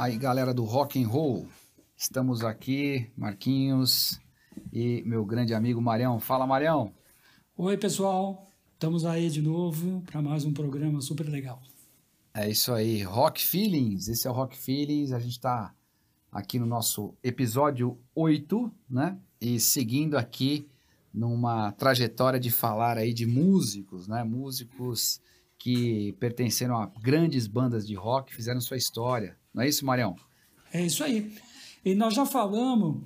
Aí, galera do Rock and Roll, estamos aqui, Marquinhos e meu grande amigo Marião. Fala, Marião. Oi, pessoal. Estamos aí de novo para mais um programa super legal. É isso aí, Rock Feelings. Esse é o Rock Feelings. A gente está aqui no nosso episódio 8, né? E seguindo aqui numa trajetória de falar aí de músicos, né? Músicos que pertenceram a grandes bandas de rock, fizeram sua história. Não é isso, Marião? É isso aí. E nós já falamos,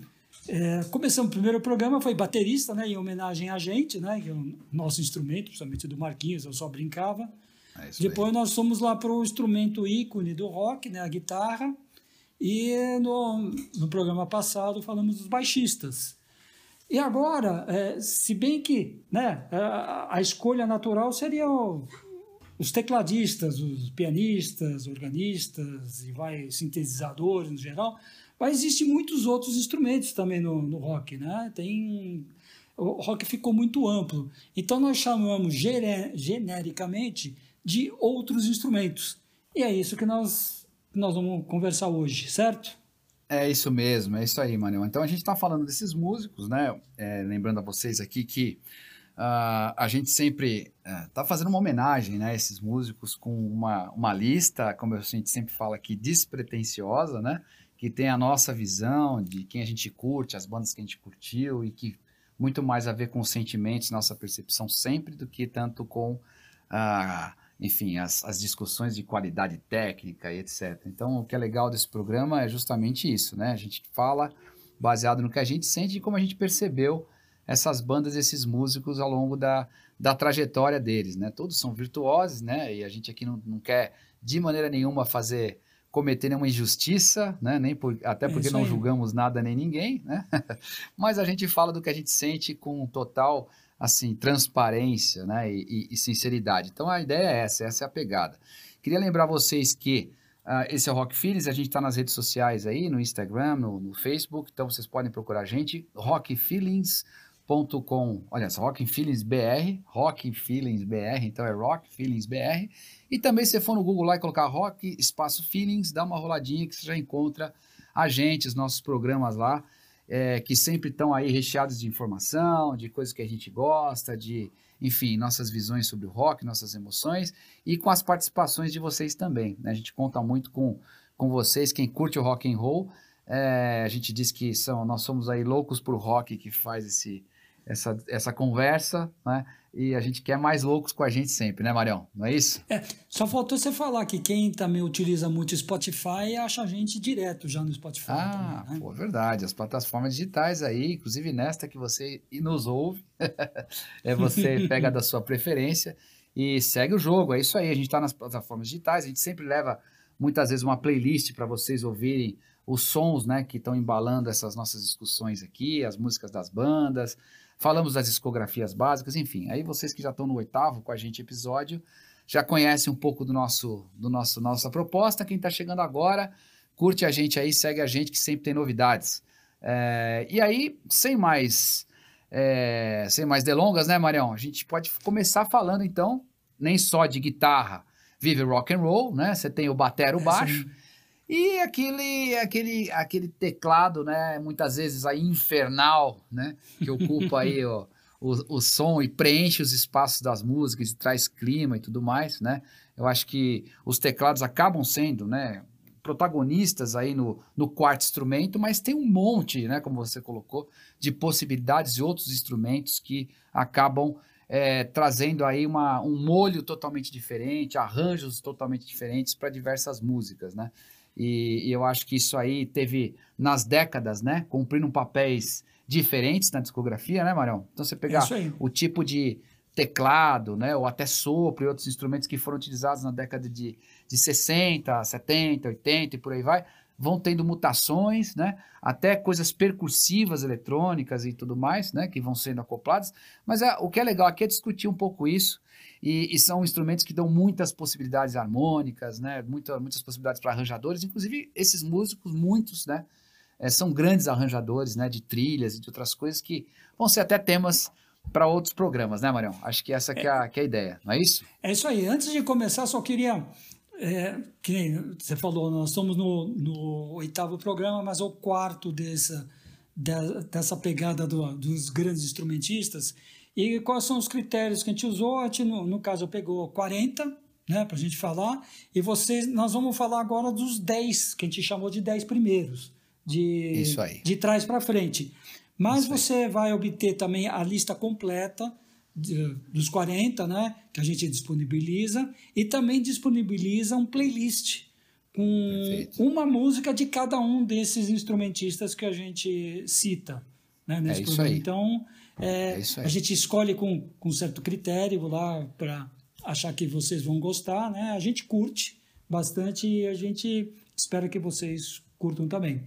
é, começamos o primeiro programa, foi baterista, né, em homenagem a gente, né, que é o nosso instrumento, principalmente do Marquinhos, eu só brincava. É Depois aí. nós fomos lá para o instrumento ícone do rock, né, a guitarra. E no, no programa passado falamos dos baixistas. E agora, é, se bem que né, a, a escolha natural seria o, os tecladistas, os pianistas, organistas e vai sintetizadores no geral, mas existem muitos outros instrumentos também no, no rock, né? Tem o rock ficou muito amplo, então nós chamamos genericamente de outros instrumentos e é isso que nós nós vamos conversar hoje, certo? É isso mesmo, é isso aí, Manuel. Então a gente está falando desses músicos, né? É, lembrando a vocês aqui que Uh, a gente sempre está uh, fazendo uma homenagem né, a esses músicos com uma, uma lista, como a gente sempre fala aqui, despretensiosa, né? Que tem a nossa visão de quem a gente curte, as bandas que a gente curtiu e que muito mais a ver com os sentimentos, nossa percepção sempre, do que tanto com, uh, enfim, as, as discussões de qualidade técnica e etc. Então, o que é legal desse programa é justamente isso, né? A gente fala baseado no que a gente sente e como a gente percebeu essas bandas, esses músicos ao longo da, da trajetória deles, né? Todos são virtuosos, né? E a gente aqui não, não quer de maneira nenhuma fazer cometer nenhuma injustiça, né? Nem por, até é porque é não julgamos nada nem ninguém, né? Mas a gente fala do que a gente sente com total assim transparência, né? E, e, e sinceridade. Então a ideia é essa, essa é a pegada. Queria lembrar vocês que Uh, esse é o Rock Feelings, a gente está nas redes sociais aí, no Instagram, no, no, Facebook, então vocês podem procurar a gente, Rock Feelings com, olha só, Rock Feelings BR, Rock Feelings BR, então é Rock Feelings BR. E também se você for no Google lá e colocar Rock Espaço Feelings, dá uma roladinha que você já encontra a gente, os nossos programas lá, é, que sempre estão aí recheados de informação, de coisas que a gente gosta, de, enfim, nossas visões sobre o rock, nossas emoções e com as participações de vocês também. Né? A gente conta muito com, com vocês, quem curte o rock and roll. É, a gente diz que são, nós somos aí loucos por rock que faz esse, essa, essa conversa, né? E a gente quer mais loucos com a gente sempre, né, Marião? Não é isso? É, só faltou você falar que quem também utiliza muito Spotify acha a gente direto já no Spotify. Ah, também, né? pô, verdade. As plataformas digitais aí, inclusive nesta que você nos ouve, é você pega da sua preferência e segue o jogo. É isso aí. A gente está nas plataformas digitais, a gente sempre leva muitas vezes uma playlist para vocês ouvirem os sons, né, que estão embalando essas nossas discussões aqui, as músicas das bandas falamos das discografias básicas, enfim. Aí vocês que já estão no oitavo com a gente episódio, já conhecem um pouco do nosso, do nosso nossa proposta. Quem está chegando agora, curte a gente aí, segue a gente que sempre tem novidades. É, e aí, sem mais, é, sem mais delongas, né, Marião? A gente pode começar falando então, nem só de guitarra, vive rock and roll, né? Você tem o batero, o é, baixo. É, e aquele, aquele, aquele teclado, né, muitas vezes aí infernal, né, que ocupa aí ó, o, o som e preenche os espaços das músicas e traz clima e tudo mais, né? Eu acho que os teclados acabam sendo, né, protagonistas aí no, no quarto instrumento, mas tem um monte, né, como você colocou, de possibilidades de outros instrumentos que acabam é, trazendo aí uma, um molho totalmente diferente, arranjos totalmente diferentes para diversas músicas, né? E, e, eu acho que isso aí teve, nas décadas, né, cumprindo papéis diferentes na discografia, né, Marão? Então você pegar é o tipo de teclado, né, ou até sopro e outros instrumentos que foram utilizados na década de, de 60, 70, 80 e por aí vai, vão tendo mutações, né, até coisas percussivas eletrônicas e tudo mais, né, que vão sendo acopladas. Mas é, o que é legal aqui é discutir um pouco isso e, e, são instrumentos que dão muitas possibilidades harmônicas, né? Muita, muitas possibilidades para arranjadores. Inclusive, esses músicos, muitos, né? É, são grandes arranjadores, né? De trilhas e de outras coisas que vão ser até temas para outros programas, né, Marião? Acho que essa é. que é, a, que é a ideia, não é isso? É isso aí. Antes de começar, só queria é, que nem você falou, nós estamos no, no oitavo programa, mas é o quarto dessa, dessa pegada do, dos grandes instrumentistas. E quais são os critérios que a gente usou? A gente, no, no caso, pegou 40, né, para a gente falar, e vocês, nós vamos falar agora dos 10, que a gente chamou de 10 primeiros, de, de trás para frente. Mas você vai obter também a lista completa de, dos 40, né, que a gente disponibiliza, e também disponibiliza um playlist com Perfeito. uma música de cada um desses instrumentistas que a gente cita né, é programa. Aí. Então, é, é a gente escolhe com, com certo critério lá para achar que vocês vão gostar, né? A gente curte bastante e a gente espera que vocês curtam também.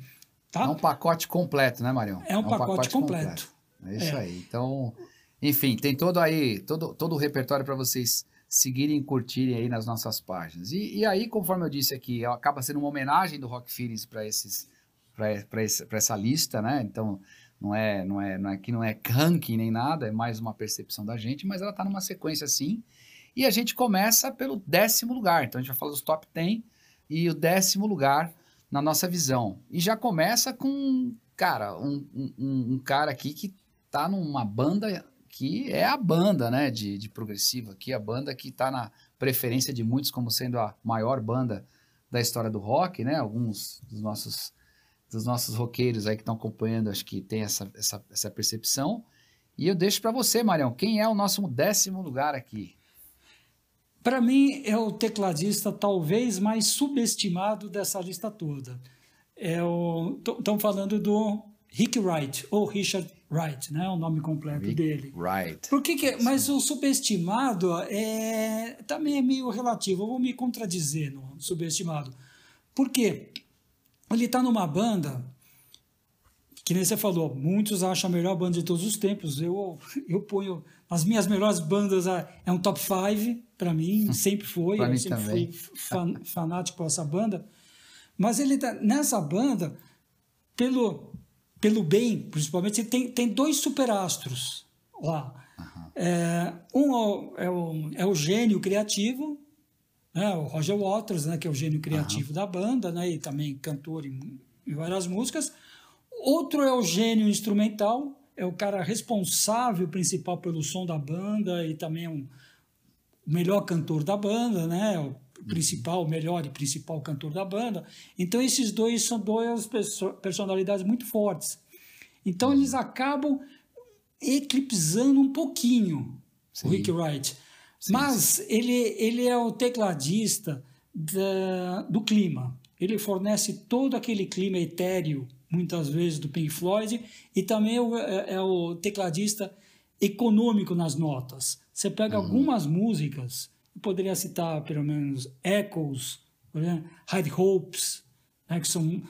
Tá? É um pacote completo, né, Marião? É um, é um pacote, pacote, completo. completo. É isso é. aí. Então, enfim, tem todo aí, todo, todo o repertório para vocês seguirem e curtirem aí nas nossas páginas. E, e, aí, conforme eu disse aqui, acaba sendo uma homenagem do Rock Feelings para esses para essa lista, né? Então, não é, não é, não é que não é ranking nem nada, é mais uma percepção da gente, mas ela está numa sequência assim. E a gente começa pelo décimo lugar. Então a gente vai falar dos top 10 e o décimo lugar na nossa visão. E já começa com, cara, um, um, um cara aqui que tá numa banda que é a banda, né, de, de progressivo aqui, a banda que tá na preferência de muitos como sendo a maior banda da história do rock, né? Alguns dos nossos dos nossos roqueiros aí que estão acompanhando, acho que tem essa, essa, essa percepção. E eu deixo para você, Marião, quem é o nosso décimo lugar aqui? Para mim, é o tecladista talvez mais subestimado dessa lista toda. É o, estão falando do Rick Wright, ou Richard Wright, né? o nome completo Rick dele. Wright. Por que, que Mas o subestimado é, também é meio relativo. Eu vou me contradizer no subestimado. Por quê? Ele está numa banda que nem você falou, muitos acham a melhor banda de todos os tempos. Eu, eu ponho. As minhas melhores bandas é um top 5 para mim, sempre foi. eu sempre também. fui fan, fanático por essa banda. Mas ele tá, nessa banda, pelo, pelo bem, principalmente, tem, tem dois superastros lá. Uhum. É, um é o, é o gênio criativo, né? O Roger Waters, né, que é o gênio criativo uhum. da banda, né, e também cantor em, em várias músicas. Outro é o gênio instrumental, é o cara responsável principal pelo som da banda e também é um melhor cantor da banda, né? O principal, o melhor e principal cantor da banda. Então esses dois são duas personalidades muito fortes. Então eles acabam eclipsando um pouquinho Sim. o Rick Wright. Sim, Mas sim. Ele, ele é o tecladista da, do clima. Ele fornece todo aquele clima etéreo, muitas vezes, do Pink Floyd, e também é, é o tecladista econômico nas notas. Você pega uhum. algumas músicas, poderia citar pelo menos Echoes, High Hopes, né, que são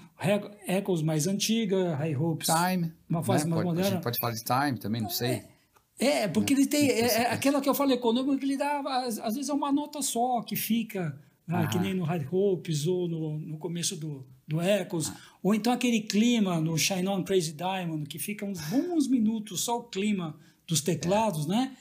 Echoes mais antiga, High Hopes Time, uma fase né? mais pode, moderna. A gente pode falar de Time também, não sei. É, é, porque ele tem. É, é, aquela que eu falei econômico que ele dá, às, às, vezes é uma nota só que fica, né, que nem no Hard Hopes ou no, no começo do, do Echoes, ah. ou então aquele clima no Shine On Crazy Diamond, que fica uns bons minutos só o clima dos teclados, né?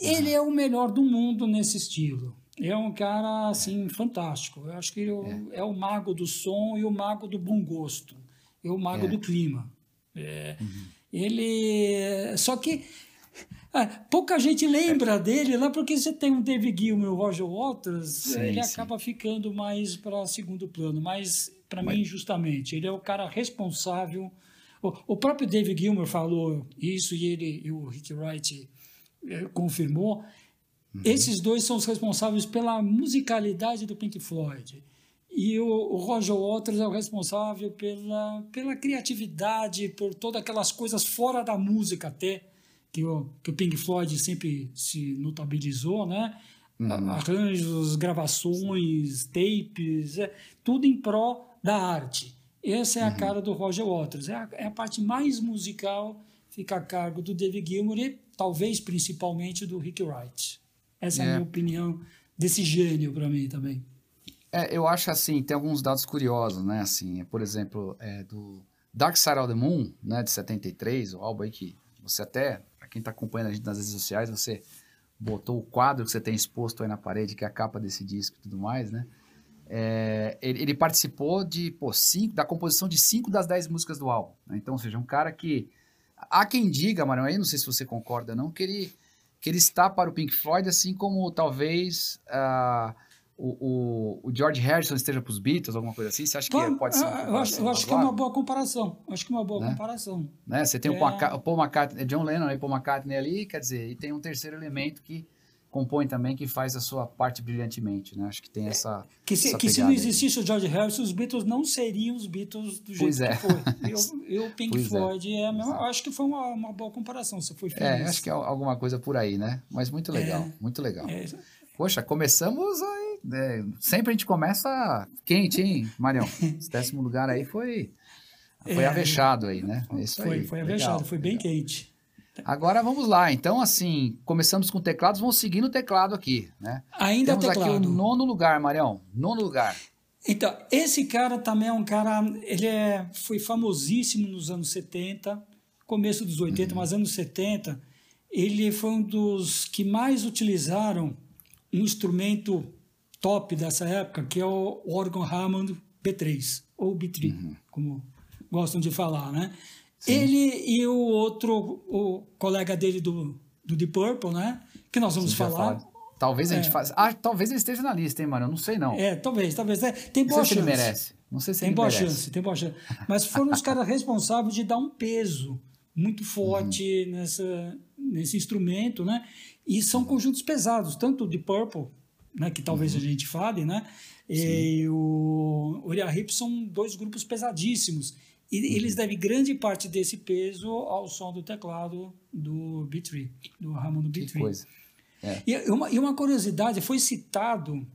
Ele é o melhor do mundo nesse estilo. É um cara, assim, fantástico. Eu acho que ele é. é o mago do som e o mago do bom gosto. É o mago é. do clima. É, uhum. Ele. Só que é, pouca gente lembra é. dele lá porque você tem o David Gilmour e o Roger Waters, sim, ele sim. acaba ficando mais para segundo plano. Mas, para Mas... mim, justamente, ele é o cara responsável. O, o, próprio David Gilmour falou isso e ele e o Rick Wright é, confirmou. Uhum. Esses dois são os responsáveis pela musicalidade do Pink Floyd. E o, o, Roger Waters é o responsável pela, pela criatividade, por todas aquelas coisas fora da música até que o, que o Pink Floyd sempre se notabilizou, né? Uhum. Arranjos, gravações, tapes, é, tudo em pró da arte. Essa é a uhum. cara do Roger Waters. É a, é a, parte mais musical, fica a cargo do David Gilmour e talvez principalmente do Rick Wright. Essa é, é a minha opinião desse gênio para mim também. É, eu acho assim, tem alguns dados curiosos, né? Assim, por exemplo, é, do Dark Side of the Moon, né, de 73, o álbum aí que você até quem está acompanhando a gente nas redes sociais, você botou o quadro que você tem exposto aí na parede, que é a capa desse disco e tudo mais, né? é, ele, ele, participou de, pô, cinco, da composição de cinco das dez músicas do álbum. Né? Então, ou seja, um cara que. Há quem diga, Marão, aí não sei se você concorda, não, que ele, que ele está para o Pink Floyd, assim como talvez. Uh, o, o, o, George Harrison esteja para os Beatles, alguma coisa assim? Você acha que é, pode ser? eu acho, eu acho que é uma boa comparação. Acho que é uma boa né? comparação. Né? Você tem é... o Paul McCartney, John Lennon e Paul McCartney ali, quer dizer, e tem um terceiro elemento que compõe também, que faz a sua parte brilhantemente, né? Acho que tem é, essa. Que se, essa que se não existisse aí. o George Harrison, os Beatles não seriam os Beatles do jeito pois é. que foi. Eu, eu Pink pois é. Floyd, é. é acho que foi uma, uma boa comparação. Você foi feliz. É, acho que é alguma coisa por aí, né? Mas muito legal, muito legal. Poxa, começamos aí. Né? Sempre a gente começa quente, hein, Marião? Esse décimo lugar aí foi. Foi avexado aí, né? Isso foi, aí. foi avexado, legal, foi bem legal. quente. Agora vamos lá. Então, assim, começamos com teclados, vamos seguir no teclado aqui, né? Ainda Temos teclado. aqui o nono lugar, Marião. Nono lugar. Então, esse cara também é um cara, ele é, foi famosíssimo nos anos 70, começo dos 80, uhum. mas anos 70, ele foi um dos que mais utilizaram um instrumento top dessa época, que é o órgão Hammond B3, ou B3, uhum. como gostam de falar, né? Sim. Ele e o outro, o colega dele do, do Deep Purple, né? Que nós vamos falar. Talvez a gente é. faça. Ah, talvez ele esteja na lista, hein, mano? Eu não sei, não. É, talvez, talvez. É. Tem boa não sei chance. Se ele merece. Não sei se tem ele boa merece. chance, tem boa chance. Mas foram os caras responsáveis de dar um peso muito forte uhum. nessa, nesse instrumento, né? E são conjuntos pesados, tanto de Purple, né, que talvez uhum. a gente fale, né? E o Uriah Heep são dois grupos pesadíssimos e uhum. eles devem grande parte desse peso ao som do teclado do B3, do Ramon do B3. Que coisa. É. E, uma, e uma curiosidade, foi citado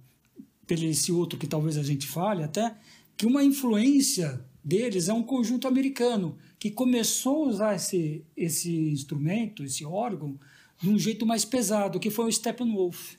pelo esse outro que talvez a gente fale até, que uma influência deles é um conjunto americano que começou a usar esse, esse instrumento, esse órgão, de um jeito mais pesado, que foi o Steppenwolf.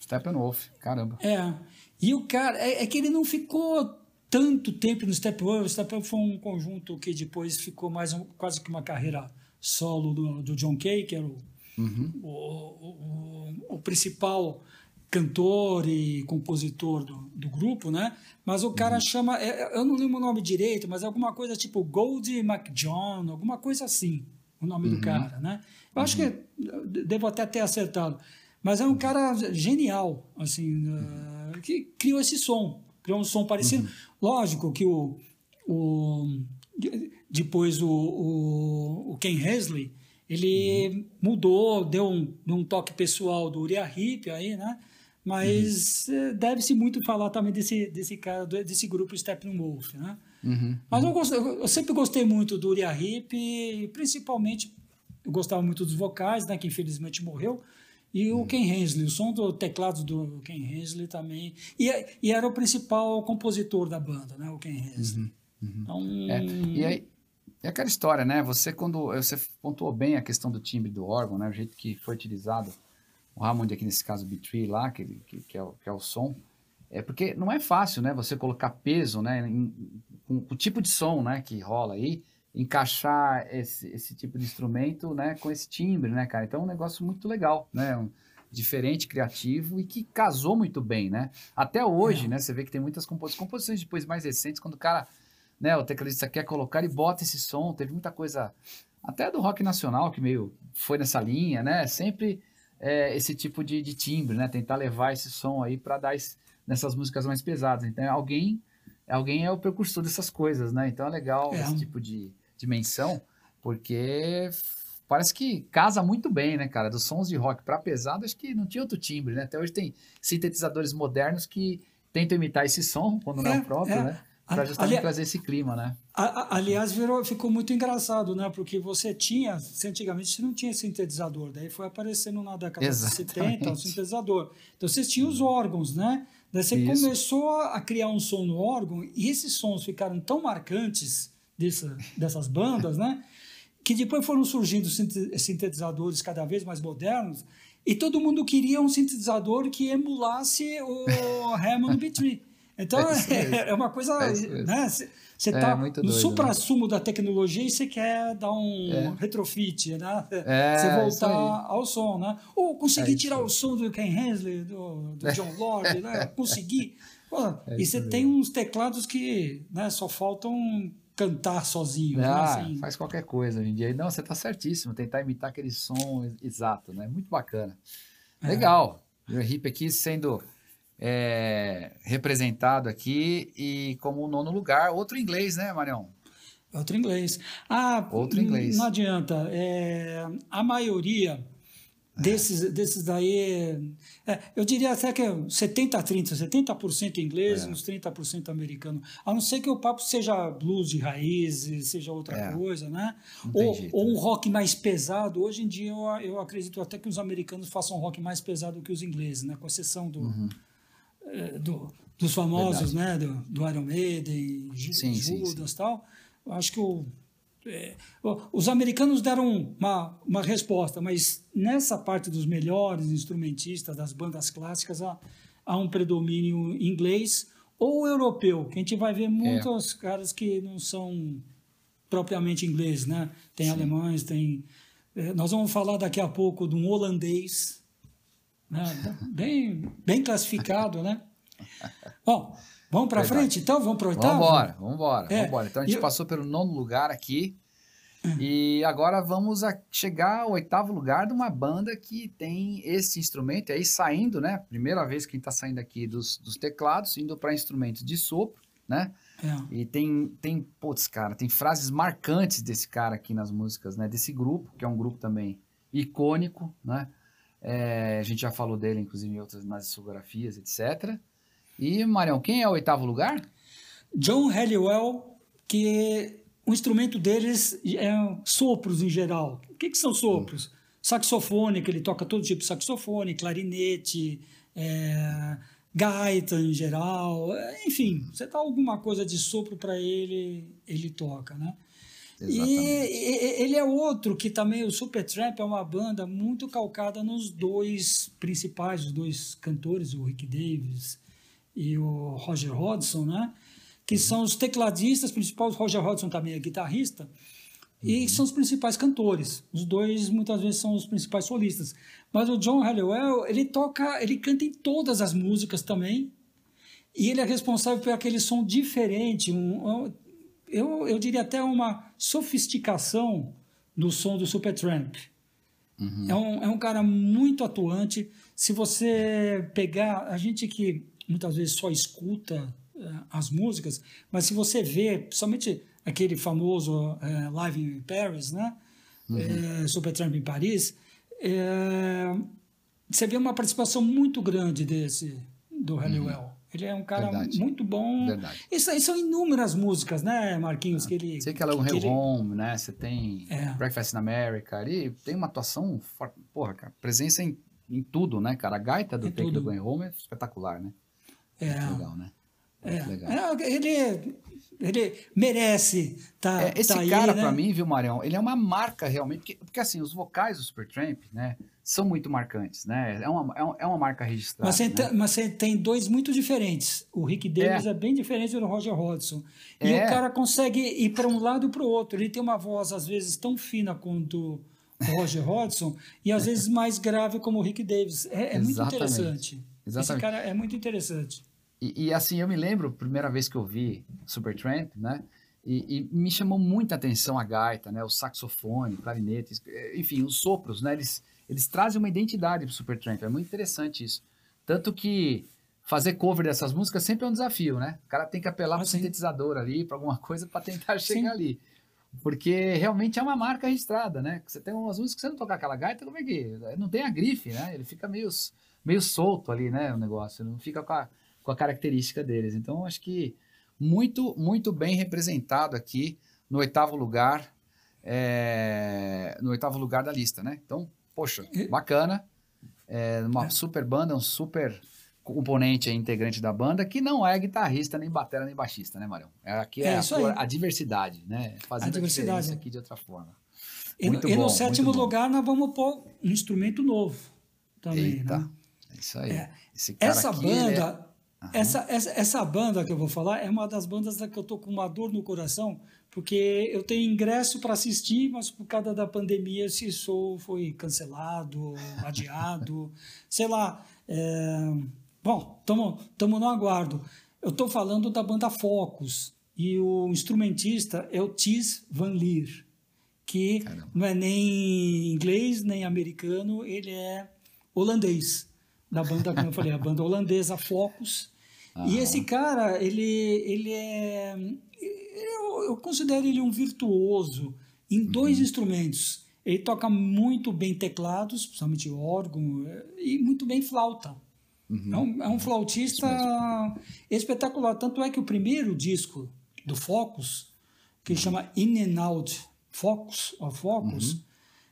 Steppenwolf, caramba. É. E o cara, é, é que ele não ficou tanto tempo no Steppenwolf. O Steppenwolf foi um conjunto que depois ficou mais um, quase que uma carreira solo do, do John Kay, que era o, uhum. o, o, o, principal cantor e compositor do, do grupo, né? Mas o cara uhum. chama, é, é, eu não lembro o nome direito, mas é alguma coisa tipo Goldie McJohn, alguma coisa assim, o nome uhum. do cara, né? Eu acho que uhum. devo até ter acertado. Mas é um cara genial, assim, uh, que criou esse som criou um som parecido. Uhum. Lógico que o, o depois o, o, o Ken Hensley ele uhum. mudou, deu um, um toque pessoal do Uriah Heep aí, né? Mas uhum. Eh, deve-se muito falar também desse, desse cara, desse grupo Steppenwolf, né? Uhum. Mas eu, eu, sempre gostei muito do Uriah Heep, e principalmente eu gostava muito dos vocais, né? Que infelizmente morreu. E o Ken Hensley, o som do teclado do Ken Hensley também. E, e era o principal compositor da banda, né? O Ken Hensley. Uhum, uhum. Então, é, e aí, é aquela história, né? Você quando você pontuou bem a questão do timbre do órgão, né? O jeito que foi utilizado o Hammond aqui nesse caso o B3 lá, que, que, que, é o, que é o som, é porque não é fácil, né? Você colocar peso, né? Em, com o tipo de som, né? Que rola aí encaixar esse, esse tipo de instrumento, né, com esse timbre, né, cara? Então é um negócio muito legal, né? Um, diferente, criativo e que casou muito bem, né? Até hoje, é. né, você vê que tem muitas composições, composições depois mais recentes, quando o cara, né, o tecladista quer colocar e bota esse som, teve muita coisa, até do rock nacional que meio foi nessa linha, né? Sempre é, esse tipo de, de, timbre, né? Tentar levar esse som aí para dar esse, nessas músicas mais pesadas. Então alguém, alguém é o precursor dessas coisas, né? Então é legal é. esse tipo de dimensão, porque parece que casa muito bem, né, cara? Dos sons de rock para pesado, acho que não tinha outro timbre, né? Até hoje tem sintetizadores modernos que tentam imitar esse som, quando não é, o próprio, é. né? Para justamente Ali, trazer esse clima, né? aliás, virou, ficou muito engraçado, né? Porque você tinha, antigamente você não tinha sintetizador, daí foi aparecendo na década Exatamente. de 70 o sintetizador. Então vocês tinham os órgãos, né? Você Isso. começou a criar um som no órgão e esses sons ficaram tão marcantes dessa, dessas bandas, né? Que depois foram surgindo sintetizadores cada vez mais modernos e todo mundo queria um sintetizador que emulasse o Hammond B3. Então é, é uma coisa, é né? Você está é, no né? supra-sumo né? da tecnologia e você quer dar um é. retrofit, né? É, você voltar ao som, né? Ou conseguir é tirar o som do Ken Hensley, do, do John Lord, né? Conseguir Pô, é e você tem uns teclados que né, só faltam cantar sozinho. Né, ah, né? assim. faz qualquer coisa hoje em dia. Não, você está certíssimo, tentar imitar aquele som exato, né? Muito bacana. É. Legal. O hip aqui sendo é, representado aqui e como nono lugar, outro inglês, né, Marião? Outro inglês. Ah, outro inglês. Não adianta. É, a maioria Desses, desses daí, é, eu diria até que é 70-30, 70%, inglês é. uns 30% americano. A não ser que o papo seja blues de raiz, seja outra é. coisa, né? Ou, jeito, ou, um né? rock mais pesado. Hoje em dia eu, eu acredito até que os americanos façam um rock mais pesado que os ingleses, né? Com exceção do, uhum. É, do dos famosos, Verdade. né? Do, do Iron Maiden, sim, Judas e tal. Eu acho que o é, os americanos deram uma, uma resposta, mas nessa parte dos melhores instrumentistas, das bandas clássicas, há, há um predomínio inglês ou europeu, que a gente vai ver muitos é. caras que não são propriamente ingleses, né? Tem Sim. alemães, tem... É, nós vamos falar daqui a pouco de um holandês, né? bem, bem classificado, né? Bom, Vamos para frente, então? Vamos para o oitavo? Vamos embora, vamos embora. É. Vamos então a gente passou pelo nono lugar aqui. Uhum. E agora vamos a chegar ao oitavo lugar de uma banda que tem esse instrumento, aí saindo, né? Primeira vez que a gente está saindo aqui dos, dos teclados, indo para instrumentos de sopro, né? É. E tem, tem, putz, cara, tem frases marcantes desse cara aqui nas músicas, né? Desse grupo, que é um grupo também icônico, né? É, a gente já falou dele, inclusive, em outras nas discografias, etc. E, Marião, quem é o oitavo lugar? John Halliwell, que o instrumento deles é sopros em geral. O que, que são sopros? Hum. Saxofone, que ele toca todo tipo de saxofone, clarinete, é, gaita em geral, enfim, você dá alguma coisa de sopro para ele, ele toca, né? Exatamente. E ele é outro que também, o Supertramp é uma banda muito calcada nos dois principais, os dois cantores, o Rick Davis e o Roger Hodgson, né? que uhum. são os tecladistas principais. O Roger Hodgson também é guitarrista. Uhum. E são os principais cantores. Os dois muitas vezes são os principais solistas. Mas o John Halliwell, ele toca, ele canta em todas as músicas também. E ele é responsável por aquele som diferente, um, eu, eu diria até uma sofisticação do som do Supertramp. Uhum. É, um, é um cara muito atuante. Se você pegar, a gente que muitas vezes só escuta uh, as músicas, mas se você vê, principalmente aquele famoso uh, Live in Paris, né? Uhum. É, Supertramp em Paris, é, você vê uma participação muito grande desse, do Halliwell. Uhum. Ele é um cara Verdade. muito bom. Verdade. E, são inúmeras músicas, né, Marquinhos? Ah, que ele, Sei que ela é um Real Home, né? Você tem é. Breakfast in America. Ele tem uma atuação forte. Porra, cara, presença em, em tudo, né, cara? A gaita do Take the Going Home é espetacular, né? É. Muito legal, né? É. Legal. É, ele, ele merece tá, é, Esse tá cara, né? para mim, viu, Marião, ele é uma marca realmente, porque, porque assim, os vocais do Supertramp, né, são muito marcantes, né? É uma, é uma marca registrada. Mas você, né? tem, mas você tem dois muito diferentes. O Rick Davis é, é bem diferente do Roger Hodgson. E é. o cara consegue ir para um lado e para o outro. Ele tem uma voz, às vezes, tão fina quanto o Roger Hodgson e às vezes mais grave como o Rick Davis. É, é muito interessante. Exatamente. Esse cara é muito interessante. E, e, assim, eu me lembro, primeira vez que eu vi Supertramp, né? E, e, me chamou muita atenção a gaita, né? O saxofone, clarinete, enfim, os sopros, né? Eles, eles trazem uma identidade pro Supertramp. É muito interessante isso. Tanto que fazer cover dessas músicas sempre é um desafio, né? O cara tem que apelar ah, para o sintetizador ali, para alguma coisa para tentar chegar sim. ali. Porque realmente é uma marca registrada, né? Você tem umas músicas que você não tocar aquela gaita, como é que... Não tem a grife, né? Ele fica meio, meio solto ali, né? O negócio. Não fica com a com a característica deles. Então, acho que muito, muito bem representado aqui no oitavo lugar, é, no oitavo lugar da lista, né? Então, poxa, bacana. É uma é. super banda, um super componente integrante da banda, que não é guitarrista, nem batera, nem baixista, né, Marião? É, aqui é, é a, a, diversidade, né? Fazendo a diversidade a aqui de outra forma. E, muito e bom, no sétimo lugar nós vamos pôr um instrumento novo também, Eita, né? É isso aí. É. Essa aqui, banda... Essa, essa, essa banda que eu vou falar é uma das bandas que eu tô com uma dor no coração, porque eu tenho ingresso para assistir, mas por causa da pandemia esse show foi cancelado, adiado, sei lá. É, Bom, estamos no aguardo. Eu estou falando da banda Focus e o instrumentista é o Tis Van Leer, que Caramba. não é nem inglês nem americano, ele é holandês, da banda, como eu falei, a banda holandesa Focus. Ah. E esse cara, ele, ele é. Eu, eu considero ele um virtuoso em dois uhum. instrumentos. Ele toca muito bem teclados, principalmente órgão, e muito bem flauta. Uhum. É, um, é, um, flautista espetacular. Tanto é que o primeiro disco do Focus, que chama In and Out Focus, ou Focus, uhum.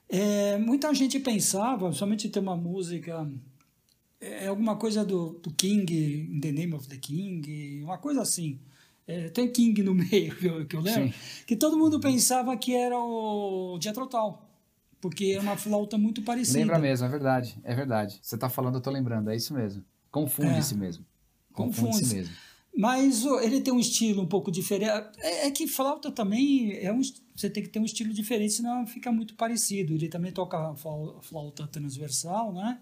é, muita gente pensava, somente ter uma música, é, alguma coisa do, do King, In the Name of the King, uma coisa assim. É, tem King no meio, que eu, que eu lembro, Sim. que todo mundo pensava que era o Jethro Tull porque é uma flauta muito parecida. Lembra mesmo, é verdade, é verdade. Você está falando, eu estou lembrando, é isso mesmo. Confunde-se é, mesmo. Confunde-se confunde mesmo. Mas ele tem um estilo um pouco diferente. É, é, que flauta também é um, você tem que ter um estilo diferente, senão fica muito parecido. Ele também toca flauta transversal, né?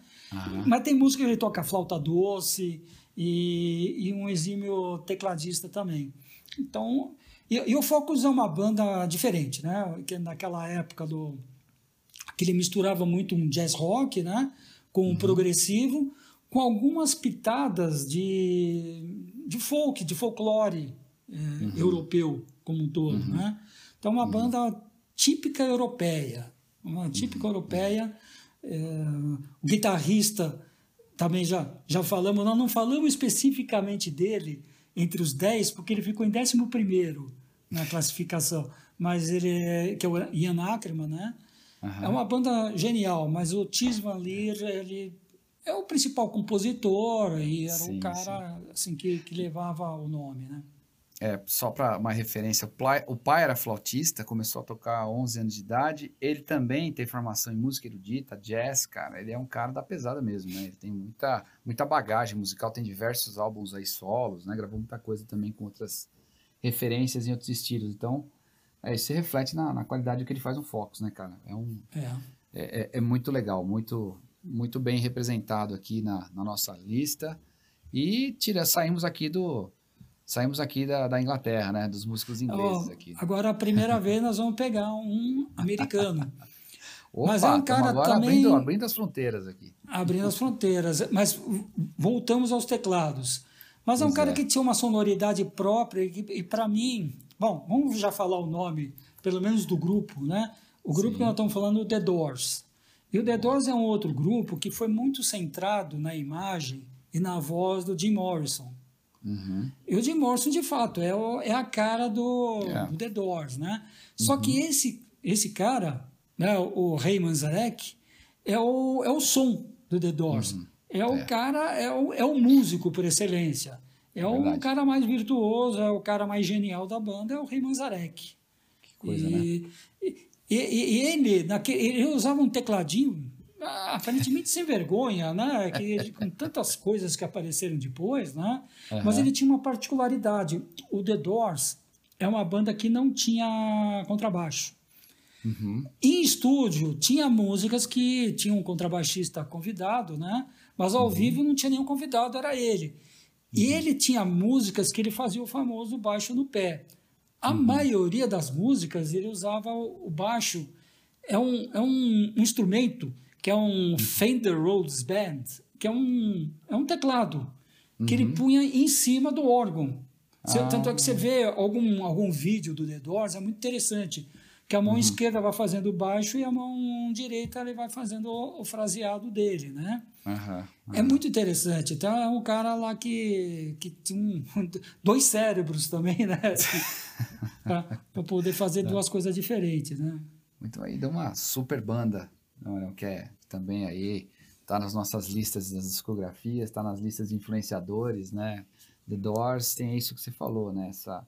Mas tem música que ele toca flauta doce e, e um exímio tecladista também. Então, e, e, o Focus é uma banda diferente, né? Que naquela época do que ele misturava muito um jazz rock, né? Com um uhum. progressivo com algumas pitadas de, de folk, de folclore é, uhum. europeu como um todo. Uhum. Né? Então, uma uhum. banda típica europeia, uma típica uhum. europeia. É, o guitarrista, também já, já falamos, nós não falamos especificamente dele entre os 10, porque ele ficou em 11 na classificação, mas ele é, que é o Ian Ackerman, né? É uma banda genial, mas o Tis Van Leer, ele é o principal compositor e era sim, um cara assim que, que levava o nome, né? É, só para uma referência, o pai era flautista, começou a tocar a 11 anos de idade. Ele também tem formação em música erudita, jazz, cara. Ele é um cara da pesada mesmo, né? Ele tem muita, muita bagagem musical, tem diversos álbuns aí solos, né? Gravou muita coisa também com outras referências em outros estilos. Então, é, isso se reflete na, na qualidade que ele faz no Focus, né, cara? É, um, é. É, é, é muito legal, muito muito bem representado aqui na, na nossa lista. E tira, saímos aqui do. Saímos aqui da, da Inglaterra, né? Dos músicos ingleses oh, aqui. Agora, a primeira vez, nós vamos pegar um americano. Opa, mas é um cara agora também... abrindo, abrindo as fronteiras aqui. Abrindo as fronteiras. Mas voltamos aos teclados. Mas é um cara é. que tinha uma sonoridade própria e, e para mim... Bom, vamos já falar o nome, pelo menos do grupo, né? O grupo Sim. que nós estamos falando, The Doors. E o The Doors é um outro grupo que foi muito centrado na imagem e na voz do Jim Morrison. Uhum. E o Jim Morrison, de fato, é, o, é a cara do, yeah. É. do, The Doors, né? Só uhum. que esse, esse cara, né, o Ray Manzarek, é o, é o som do The Doors. Uhum. É o é. cara, é o, é o músico por excelência. É, é o cara mais virtuoso, é o cara mais genial da banda, é o Ray Manzarek. Que coisa, e, né? E, e ele, naquele, ele usava um tecladinho aparentemente sem vergonha, né? Que, com tantas coisas que apareceram depois, né? Uhum. Mas ele tinha uma particularidade. O The Doors é uma banda que não tinha contrabaixo. Uhum. Em estúdio, tinha músicas que tinha um contrabaixista convidado, né? Mas ao uhum. vivo não tinha nenhum convidado, era ele. E uhum. ele tinha músicas que ele fazia o famoso baixo no pé. A uhum. maioria das músicas ele usava o baixo. É um, é um instrumento que é um Fender Rhodes Band, que é um, é um teclado que uhum. ele punha em cima do órgão. Ah. Tanto é que você vê algum, algum vídeo do The Doors, é muito interessante, que a mão uhum. esquerda vai fazendo o baixo e a mão direita ele vai fazendo o, o fraseado dele, né? Uhum, uhum. É muito interessante. Então é um cara lá que, que tinha um, dois cérebros também, né? para poder fazer é. duas coisas diferentes, né? Muito aí, deu uma super banda, não, que é também aí tá nas nossas listas das discografias, tá nas listas de influenciadores, né? The Doors tem isso que você falou, né? Essa,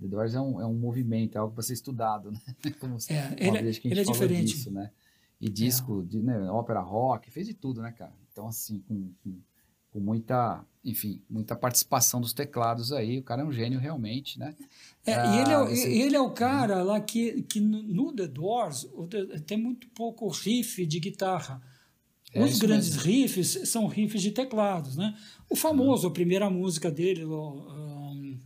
The Doors é um, é um movimento, é algo para ser estudado, né? Como é, ele, vez que a gente ele é diferente. Disso, né? E disco, é. de, né, ópera rock, fez de tudo, né, cara? Então, assim, com, com, com, muita, enfim, muita participação dos teclados aí, o cara é um gênio realmente, né? É, ah, e ele é, ele é o cara lá que, que no The Doors tem muito pouco riff de guitarra. É Os grandes mesmo. riffs são riffs de teclados, né? O famoso, a primeira música dele, um,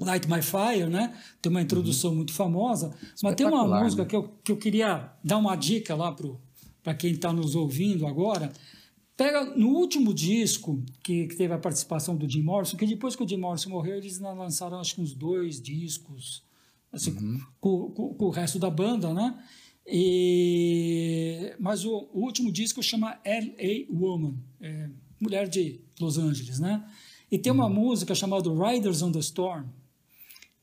Light My Fire, né? Tem uma introdução uhum. muito famosa, mas tem uma música né? que, eu, que eu queria dar uma dica lá para quem está nos ouvindo agora. Pega no último disco que, que, teve a participação do Jim Morrison, que depois que o Jim Morrison morreu, eles lançaram acho que uns dois discos, assim, uhum. com, com, com, o resto da banda, né? E, mas o, o último disco chama L.A. Woman, é, Mulher de Los Angeles, né? E tem uma uhum. música chamada Riders on the Storm,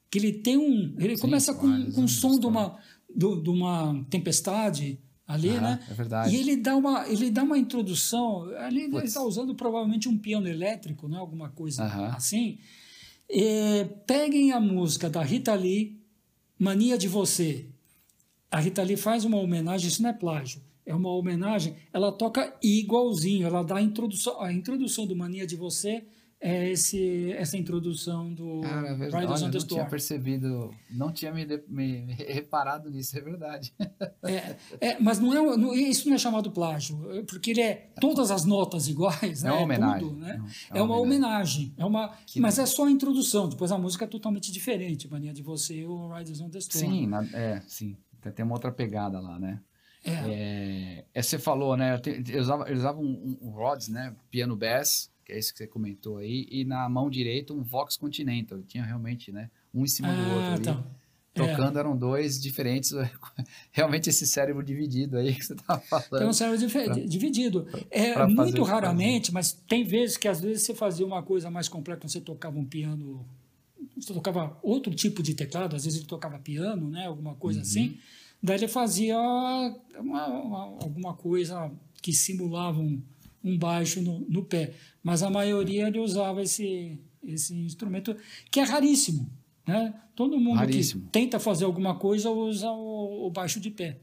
que ele tem um. Ele Sim, começa com, com um som de uma, de, de uma tempestade ali, ah, né? É verdade. E ele dá uma, ele dá uma introdução. Ali Puts. ele está usando provavelmente um piano elétrico, né? Alguma coisa assim. E, peguem a música da Rita Lee, Mania de Você a Rita Lee faz uma homenagem, isso não é plágio, é uma homenagem, ela toca igualzinho, ela dá a introdução, a introdução do Mania de Você é esse, essa introdução do Cara, é verdade. Olha, não tinha percebido, não tinha me, me, me, reparado nisso, é verdade. É, é, mas não é, não, isso não é chamado plágio, porque ele é todas as notas iguais, é né? uma homenagem. Tudo, né? é, uma homenagem, é uma, mas é só a introdução, depois a música é totalmente diferente, Mania de Você ou Riders on the Storm. Sim, na, é, sim. Tem uma outra pegada lá, né? É. é, é você falou, né? Eles usavam, usava um, um, Rhodes, né? Piano bass, que é esse que você comentou aí, e na mão direita um Vox Continental. Tinha realmente, né? Um em cima ah, do outro ali. Tá. Tocando é. eram dois diferentes. Realmente esse cérebro dividido aí que você estava falando. Tem um cérebro pra, dividido. É muito raramente, mas tem vezes que às vezes você fazia uma coisa mais completa, você tocava um piano você tocava outro tipo de teclado, às vezes ele tocava piano, né, alguma coisa uhum. assim. Daí ele fazia uma, uma, alguma coisa que simulava um, um baixo no, no, pé. Mas a maioria ele usava esse, esse instrumento, que é raríssimo. Né? Todo mundo raríssimo. que tenta fazer alguma coisa usa o, o baixo de pé.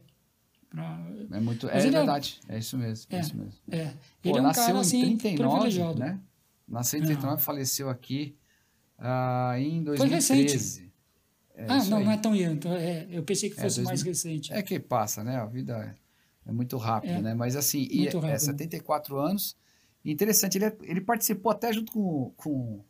Pra... É muito, é, é verdade, é, é, isso mesmo. É, é isso mesmo. É. Ele Pô, é um cara assim, 39, privilegiado. Né? Nasceu em 39, faleceu aqui ah, em 2013. Foi recente. É ah, não, aí. não é tão então, é, eu pensei que fosse é, mais recente. É que passa, né? A vida é, é muito rápida, é, né? Mas assim, e, é, é 74 anos. Interessante, ele, ele participou até junto com, com,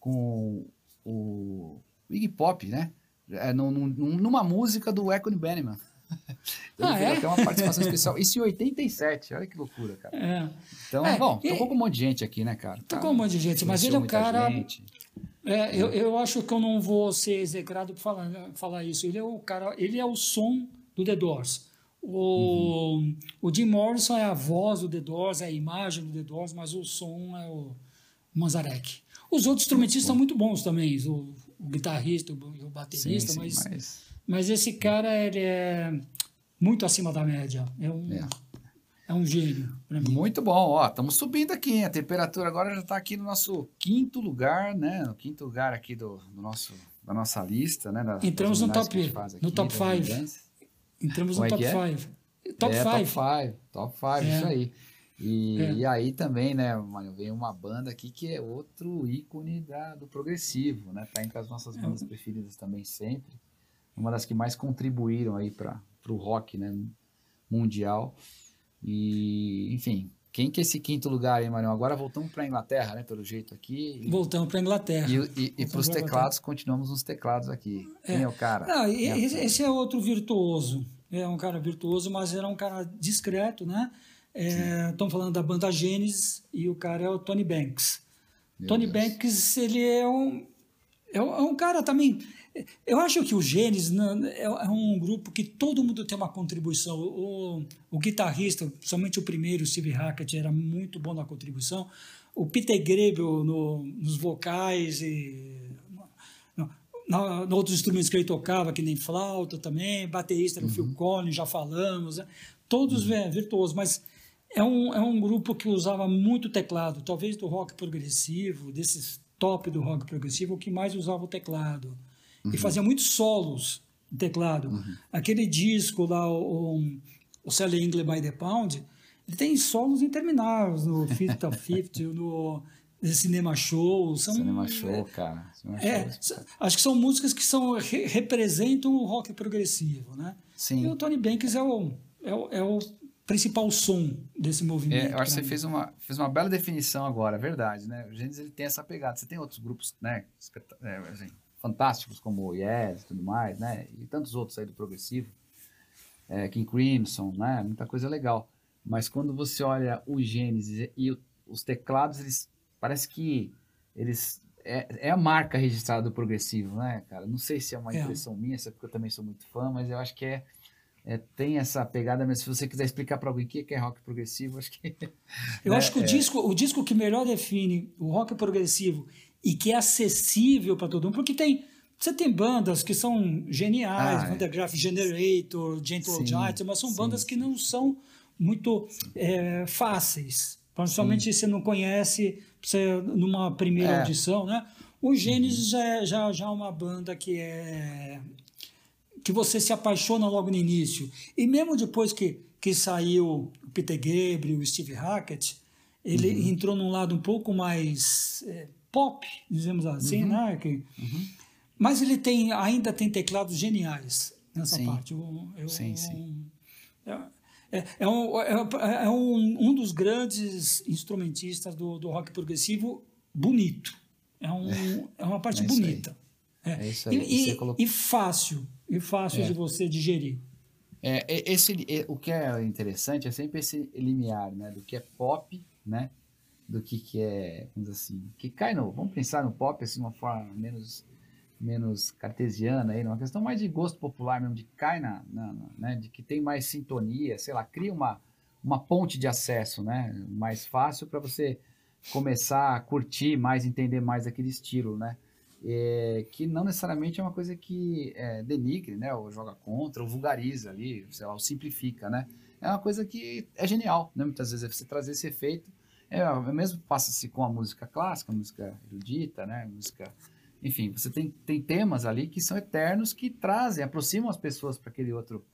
com o Iggy Pop, né? É, num, numa música do Echo Benjamin. Ele ah, é? até uma participação especial. Isso em 87, olha que loucura, cara. É. Então, é, bom, tocou com um monte de gente aqui, né, cara? Tocou um monte de gente, mas ele é um cara. Gente. É, eu, eu acho que eu não vou ser execrado por falar, falar isso. Ele é o cara, ele é o som do The Doors. O, uhum. o Jim Morrison é a voz do The Doors, é a imagem do The Doors, mas o som é o Manzarek. Os outros instrumentistas são muito bons também, o, o guitarrista, o, o baterista, sim, sim, mas, mas... mas esse cara ele é muito acima da média. É um, é. É um gênio para mim. Muito bom, ó, estamos subindo aqui, hein? a temperatura agora já está aqui no nosso quinto lugar, né? No quinto lugar aqui do, do nosso, da nossa lista, né? Da, Entramos no top, aqui, no top 5. Entramos no top 5. É? Top 5. É, top 5, top 5, é. isso aí. E, é. e aí também, né, vem uma banda aqui que é outro ícone da, do progressivo, né? Tá entre as nossas bandas é. preferidas também sempre. Uma das que mais contribuíram aí para o rock, né, mundial. E, enfim, quem que é esse quinto lugar aí, Marião? Agora voltamos para a Inglaterra, né? Pelo jeito aqui. Voltamos para a Inglaterra. E, e, e para os teclados, continuamos nos teclados aqui. É. Quem é o cara? Não, esse, esse, é outro virtuoso. É um cara virtuoso, mas era um cara discreto, né? Estão é, falando da banda Genesis e o cara é o Tony Banks. Meu Tony Deus. Banks, ele é um, é um é cara também eu acho que o Gênesis né, é, é um grupo que todo mundo tem uma contribuição. O, o guitarrista, principalmente o primeiro, o Steve Hackett, era muito bom na contribuição. O Peter Grebel no, nos vocais e no, outros instrumentos que ele tocava, que nem flauta também. Baterista era o uhum. Phil Collins, já falamos. Né? Todos uhum. virtuosos, mas é um, é um grupo que usava muito teclado. Talvez do rock progressivo, desses top do rock progressivo, o que mais usava o teclado uhum. e fazia muitos solos de teclado. Uhum. Aquele disco lá, o, o Sally English by the Pound, ele tem solos intermináveis no Fifth of Fifth, no Cinema Show. São, Cinema Show, cara. Cinema é, show. acho que são músicas que são, representam o rock progressivo, né? Sim. E o Tony Banks é o, é o, é o principal som desse movimento. É, eu acho que você fez uma, fez uma bela definição agora, é verdade, né? O Gênesis ele tem essa pegada. Você tem outros grupos, né, é, assim, fantásticos como o Yes e tudo mais, né? E tantos outros aí do progressivo, é, King Crimson, né? Muita coisa legal. Mas quando você olha o Gênesis e os teclados, eles parece que eles é, é, a marca registrada do progressivo, né, cara? Não sei se é uma é. impressão minha, se é porque eu também sou muito fã, mas eu acho que é é, tem essa pegada, mas se você quiser explicar para alguém o que é rock progressivo, acho que. Eu né, acho que o, é... disco, o disco que melhor define o rock progressivo e que é acessível para todo mundo, porque tem. Você tem bandas que são geniais, ah, Vandergraaf é. Generator, Gentle Giant, mas são sim, bandas que não são muito é, fáceis. Principalmente se você não conhece você, numa primeira é. audição, né? O Gênesis uhum. já, já, já é uma banda que é que você se apaixona logo no início. E mesmo depois que, que saiu o Peter Gabriel, o Steve Hackett, ele uhum. entrou num lado um pouco mais é, pop, dizemos assim, uhum. né? Que, uhum. Mas ele tem, ainda tem teclados geniais nessa sim. parte. Eu, eu, sim, sim. É, é, é, um, é, é, um, um dos grandes instrumentistas do, do rock progressivo bonito. É, um, é, é uma parte bonita. É, isso aí. E, e, colocou... e fácil e fácil é. de você digerir. É, esse, o que é interessante é sempre esse limiar, né? Do que é pop, né? Do que, que é, vamos assim, que cai no, vamos pensar no pop assim de uma forma menos menos cartesiana aí, uma questão mais de gosto popular mesmo, de cai na, na, na né? De que tem mais sintonia, sei lá, cria uma uma ponte de acesso, né? Mais fácil para você começar a curtir mais, entender mais aquele estilo, né? é, que não necessariamente é uma coisa que é, denigre, né, ou joga contra, ou vulgariza ali, sei lá, ou simplifica, né? É uma coisa que é genial, né? Muitas vezes é você trazer esse efeito, é, é mesmo passa-se com a música clássica, a música erudita, né, música, enfim, você tem, tem temas ali que são eternos que trazem, aproximam as pessoas para aquele outro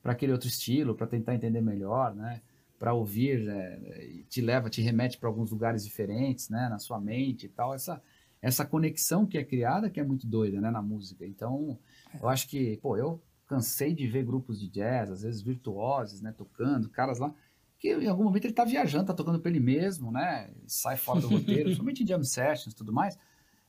para aquele outro estilo, para tentar entender melhor, né? Para ouvir, é, te leva, te remete para alguns lugares diferentes, né? Na sua mente e tal. Essa essa conexão que é criada que é muito doida, né, na música. Então, eu acho que, pô, eu cansei de ver grupos de jazz, às vezes virtuosos, né, tocando, caras lá, que em algum momento ele tá viajando, tá tocando pra ele mesmo, né, sai fora do roteiro, somente em jam sessions e tudo mais.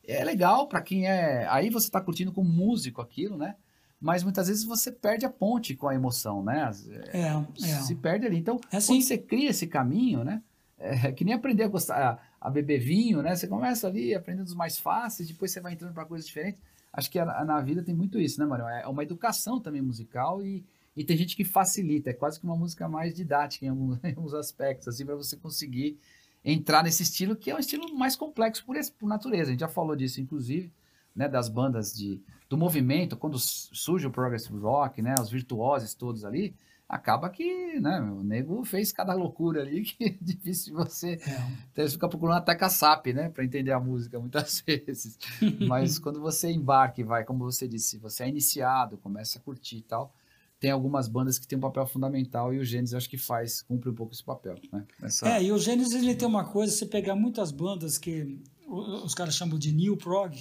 É legal para quem é, aí você tá curtindo como músico aquilo, né, mas muitas vezes você perde a ponte com a emoção, né, é, é. se perde ali. Então, é assim. quando você cria esse caminho, né, é que nem aprender a gostar, a beber vinho, né? Você começa ali aprendendo os mais fáceis, depois você vai entrando para coisas diferentes. Acho que a, a, na vida tem muito isso, né, Mário? É uma educação também musical e, e tem gente que facilita, é quase que uma música mais didática em alguns, em alguns aspectos, assim, para você conseguir entrar nesse estilo que é um estilo mais complexo por, por natureza. A gente já falou disso, inclusive, né, das bandas de, do movimento, quando surge o progressive rock, né, os virtuosos todos ali, acaba que, né, o nego fez cada loucura ali que é difícil você é. Então, ficar procurando até caçap, né, para entender a música muitas vezes. Mas quando você embarca e vai, como você disse, você é iniciado, começa a curtir e tal, tem algumas bandas que têm um papel fundamental e o Gênesis acho que faz, cumpre um pouco esse papel, né? Essa... É, e o Gênesis ele tem uma coisa, você pegar muitas bandas que os caras chamam de New Prog,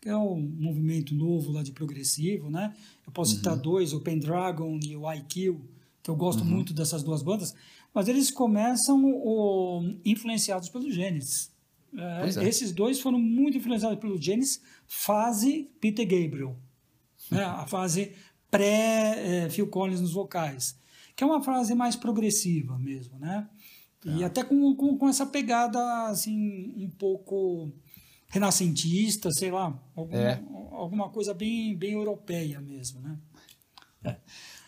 que é um movimento novo lá de progressivo, né? Eu posso uhum. citar dois, o Pendragon e o IQ, que eu gosto uhum. muito dessas duas bandas, mas eles começam o, influenciados pelo Genesis. É, é. Esses dois foram muito influenciados pelo Genesis, fase Peter Gabriel, né? a fase pré-Phil é, Collins nos vocais, que é uma fase mais progressiva mesmo, né? E tá. até com, com, com, essa pegada, assim, um pouco renascentista, sei lá, alguma, é. alguma coisa bem, bem europeia mesmo, né? É.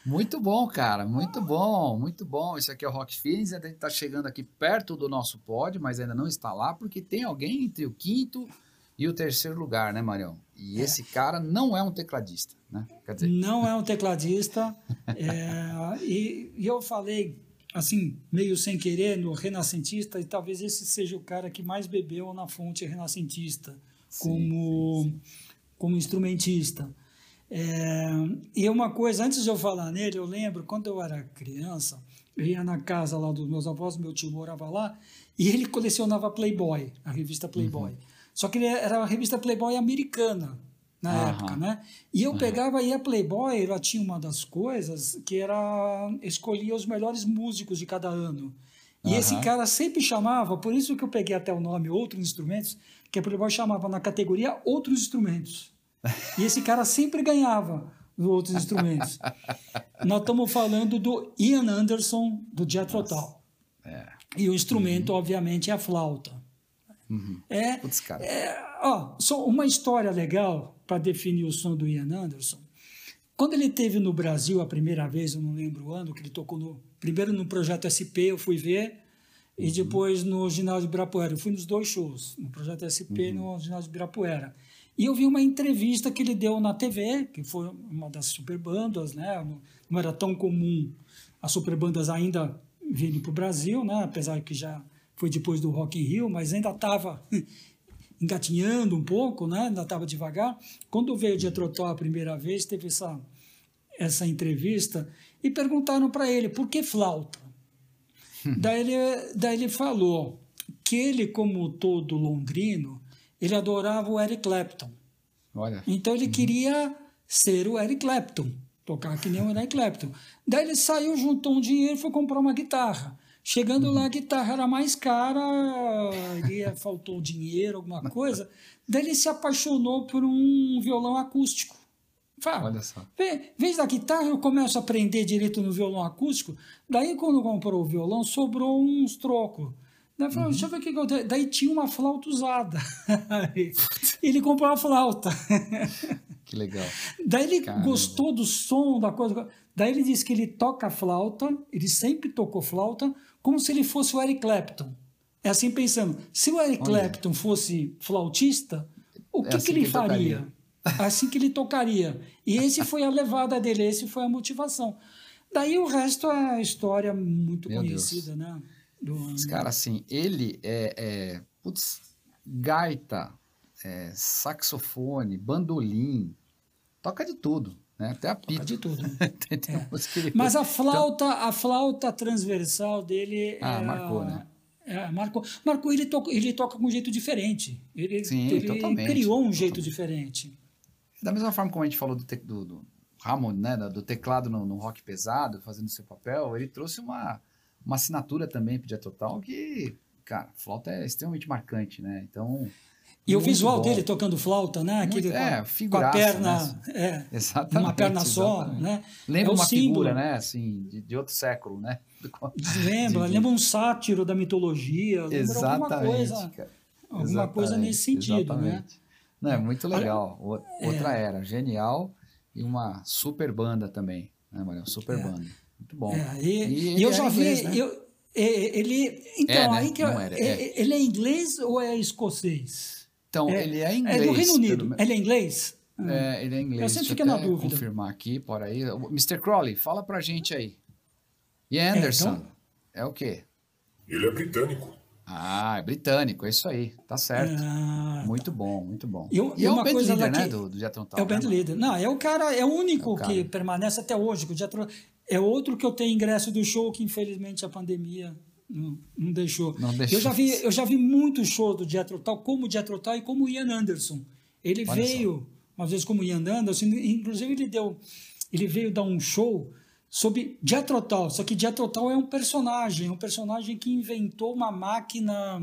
Muito bom, cara. Muito bom, muito bom. Esse aqui é o Rock Feelings. A gente está chegando aqui perto do nosso pódio, mas ainda não está lá, porque tem alguém entre o quinto e o terceiro lugar, né, Marião? E é. esse cara não é um tecladista, né? Dizer... Não é um tecladista. é, e, e, eu falei, assim, meio sem querer, no renascentista, e talvez esse seja o cara que mais bebeu na fonte renascentista sim, como, sim, sim. como instrumentista. É, e uma coisa, antes de eu falar nele, eu lembro, quando eu era criança, eu ia na casa lá dos meus avós, meu tio morava lá, e ele colecionava Playboy, a revista Playboy. Uhum. Só que ele era a revista Playboy americana. Na uhum. época, né? E eu uhum. pegava e a Playboy, ela tinha uma das coisas que era escolhia os melhores músicos de cada ano. E uhum. esse cara sempre chamava, por isso que eu peguei até o nome Outros Instrumentos, que a Playboy chamava na categoria Outros Instrumentos. E esse cara sempre ganhava os outros instrumentos. Nós estamos falando do Ian Anderson, do Jethro Tull. É. E o instrumento, uhum. obviamente, é a flauta. Uhum. É, Putz, é, ó, só uma história legal para definir o som do Ian Anderson. Quando ele teve no Brasil a primeira vez, eu não lembro o ano, que ele tocou no primeiro no projeto SP, eu fui ver, e uhum. depois no ginásio de Ibirapuera. Eu fui nos dois shows, no projeto SP e uhum. no ginásio de Ibirapuera. E eu vi uma entrevista que ele deu na TV, que foi uma das superbandas, né? Não, não era tão comum as superbandas ainda virem para o Brasil, né? Apesar que já foi depois do Rock in Rio, mas ainda estava engatinhando um pouco, né? Ainda estava devagar. Quando veio de Trotó a primeira vez, teve essa essa entrevista e perguntaram para ele por que flauta. daí, ele, daí ele falou que ele, como todo londrino, ele adorava o Eric Clapton. Olha. Então ele uhum. queria ser o Eric Clapton, tocar que nem o Eric Clapton. Daí ele saiu, juntou um dinheiro e foi comprar uma guitarra. Chegando uhum. lá, a guitarra era mais cara, ele faltou dinheiro, alguma coisa. Daí ele se apaixonou por um violão acústico. Fala, Olha só. Em vez da guitarra, eu começo a aprender direito no violão acústico. Daí, quando comprou o violão, sobrou uns trocos. Daí uhum. deixa eu ver o que eu tenho. Daí tinha uma flauta usada. ele comprou a flauta. que legal. Daí ele Caramba. gostou do som, da coisa. Daí ele disse que ele toca flauta, ele sempre tocou flauta, como se ele fosse o Eric Clapton. É assim pensando, se o Eric Olha. Clapton fosse flautista, o que, é assim que ele que faria? Tocaria. Assim que ele tocaria. E esse foi a levada dele, esse foi a motivação. Daí o resto é história muito Meu conhecida, Deus. né? Do... Cara, assim, ele é, é putz, gaita, é, saxofone, bandolim, toca de tudo, né? Até a pita. de tudo. é. Mas a flauta, então... a flauta transversal dele ah, é, marcou, né? É, marcou, marcou ele, toca, ele toca com um jeito diferente. Ele, Sim, ele criou um jeito totalmente. diferente. Da mesma forma como a gente falou do, te, do, do Hammond, né? Do teclado no, no rock pesado, fazendo seu papel, ele trouxe uma uma assinatura também pro Dia Total que, cara, flauta é extremamente marcante, né? Então. E o visual bom. dele tocando flauta, né? Aquele muito, é, com a perna, né? é, exatamente, uma perna só, exatamente. né? Lembra é uma símbolo. figura, né? Assim, de, de outro século, né? Lembra, de, lembra um sátiro da mitologia, lembra exatamente, alguma coisa, cara. alguma exatamente, coisa nesse sentido, né? exatamente. né? Não, é muito legal. Outra é. era, genial e uma super banda também, né, Maria? Super é. banda. Muito bom. É, e, e, eu já inglês, vi. Né? Eu, ele, então, é, né? aí que é. ele é inglês ou é escocês? Então, ele é inglês. É do Reino Unido. Pelo... Ele é inglês? É, ele é inglês. Eu sempre fiquei na dúvida. confirmar aqui, por aí. Mr. Crowley, fala pra gente aí. E Anderson, é, então... é o quê? Ele é britânico. Ah, é britânico, é isso aí, tá certo. Ah, muito bom, muito bom. E, e é o band leader, né, do, do Jetron É o band né, leader. Não, é o cara, é o único é o que permanece até hoje. Que o Jetron, é outro que eu tenho ingresso do show que infelizmente a pandemia não, não deixou. Não deixou. Eu já vi, eu já vi muitos shows do Jethro Tull, como o Jethro Tull e como o Ian Anderson. Ele Olha veio só. uma vez como Ian Anderson, inclusive ele deu, ele veio dar um show sobre Jethro Tull, só que Jethro Tull é um personagem, um personagem que inventou uma máquina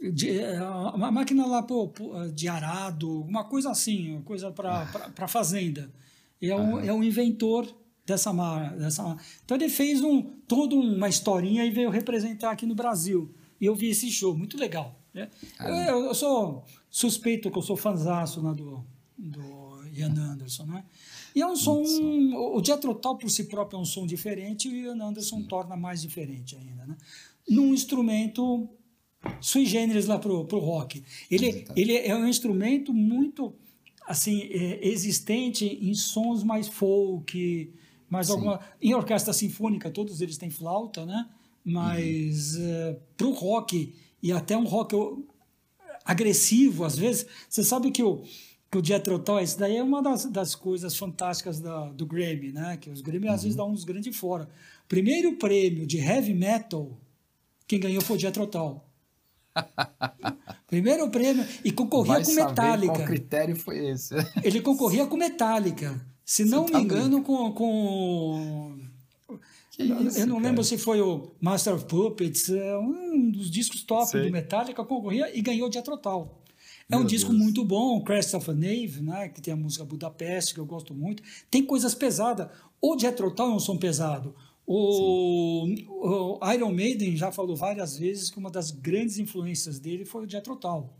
de, é, uma máquina lá pô, de arado, uma coisa assim, uma coisa para ah. fazenda. É um, é um inventor dessa dessa Então ele fez um toda uma historinha e veio representar aqui no Brasil. E eu vi esse show, muito legal. Né? Eu, eu, sou suspeito que eu sou fanzaço né, do, do Ian Anderson, né? E é um som, o Jethro Tull por si próprio é um som diferente e o Ian Anderson Sim. torna mais diferente ainda, né? Num instrumento sui generis lá pro, pro rock. Ele, ele é um instrumento muito assim é, existente em sons mais folk, mas Sim. alguma em orquestra sinfônica todos eles têm flauta, né? Mas uhum. é, para o rock e até um rock agressivo às vezes, você sabe que o que o Jethro Tull, isso daí é uma das, das coisas fantásticas da, do Grammy, né? Que os Grammy uhum. às vezes uhum. dão uns grandes fora. Primeiro prêmio de heavy metal, quem ganhou foi o Jethro Tull. Primeiro prêmio. E concorria Vai com Metallica. Qual critério foi esse? Ele concorria com Metallica. Se não tá me engano, com. com... Que isso, eu não cara? lembro se foi o Master of Puppets, é um dos discos top Sei. do Metallica, concorria e ganhou de Total. É um Meu disco Deus. muito bom, Crest of a Knave, né, que tem a música Budapeste, que eu gosto muito. Tem coisas pesadas. O Jethro Tull é um som pesado. O, o Iron Maiden já falou várias vezes que uma das grandes influências dele foi o Jethro Tull.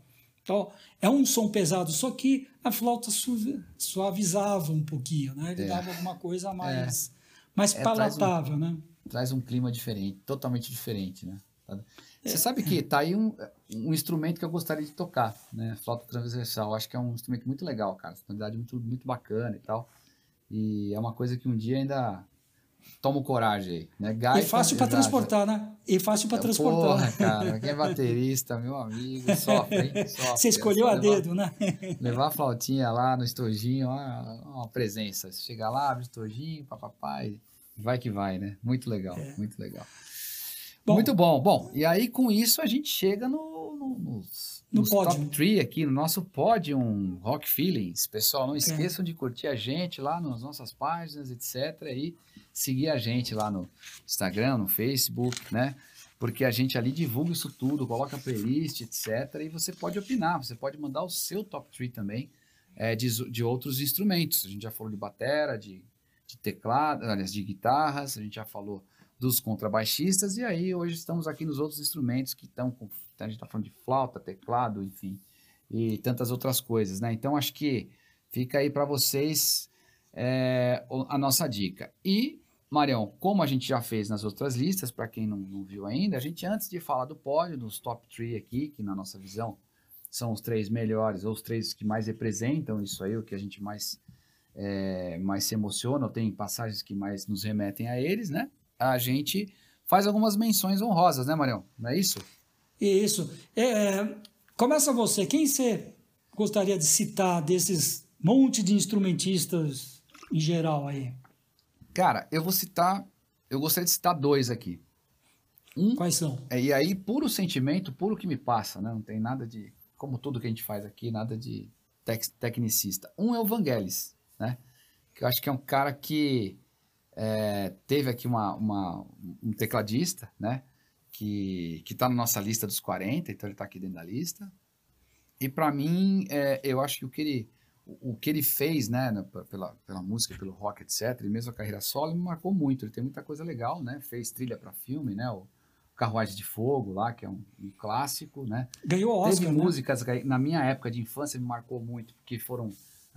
Então, é um som pesado, só que a flauta su- suavizava um pouquinho, né? Ele É. dava alguma coisa mais, mais É, traz um- palatável, né? Traz um clima diferente, totalmente diferente, né? Tá- É. Você sabe que tá aí um, um instrumento que eu gostaria de tocar, né? Flauta transversal. Acho que é um instrumento muito legal, cara. Sonoridade muito, muito bacana e tal. E é uma coisa que um dia ainda tomo coragem aí, né? Gaita, e fácil para transportar, né? E fácil para já- transportar. Porra, cara, quem é baterista, meu amigo, sofre, hein? Sofre. Você escolheu É a só levar- dedo, né? Levar a flautinha lá no estojinho, ó, uma presença. Você chega lá, abre o estojinho, papapá, e vai que vai, né? Muito legal, muito legal. Bom. muito bom. Bom, e aí com isso a gente chega no, no, nos, No pódio. top 3 aqui, no nosso pódio Rock Feelings. Pessoal, não esqueçam de curtir a gente lá nas nossas páginas, etc. E seguir a gente lá no Instagram, no Facebook, né? Porque a gente ali divulga isso tudo, coloca playlist, etc. E você pode opinar, você pode mandar o seu top 3 também é, de, de outros instrumentos. A gente já falou de batera, de, de teclado, aliás, de guitarras, a gente já falou dos contrabaixistas, e aí hoje estamos aqui nos outros instrumentos que estão com. A gente está falando de flauta, teclado, enfim, e tantas outras coisas, né? Então acho que fica aí para vocês é, a nossa dica. E, Marião, como a gente já fez nas outras listas, para quem não, não viu ainda, a gente, antes de falar do pódio, dos top 3 aqui, que na nossa visão são os três melhores, ou os três que mais representam isso aí, o que a gente mais, é, mais se emociona, ou tem passagens que mais nos remetem a eles, né? A gente faz algumas menções honrosas, né, Marião? Não é isso? Isso. É, começa você. Quem você gostaria de citar desses monte de instrumentistas em geral aí? Cara, eu vou citar, eu gostaria de citar dois aqui. Um Quais são? É, E aí, puro sentimento, puro que me passa, né? Não tem nada de, como tudo que a gente faz aqui, nada de tec- tecnicista. Um é o Vangelis, né? Que eu acho que é um cara que é, teve aqui uma, uma- um tecladista, né? Que, que tá na nossa lista dos 40, então ele tá aqui dentro da lista. E para mim, é, eu acho que o que ele, o, o que ele fez, né? na- Pela, pela música, pelo rock, etc., e mesmo a carreira solo, me marcou muito. Ele tem muita coisa legal, né? Fez trilha para filme, né? O, Carruagem de Fogo lá, que é um, um clássico, né? Ganhou Oscar, Teve né? músicas que na minha época de infância me marcou muito, porque foram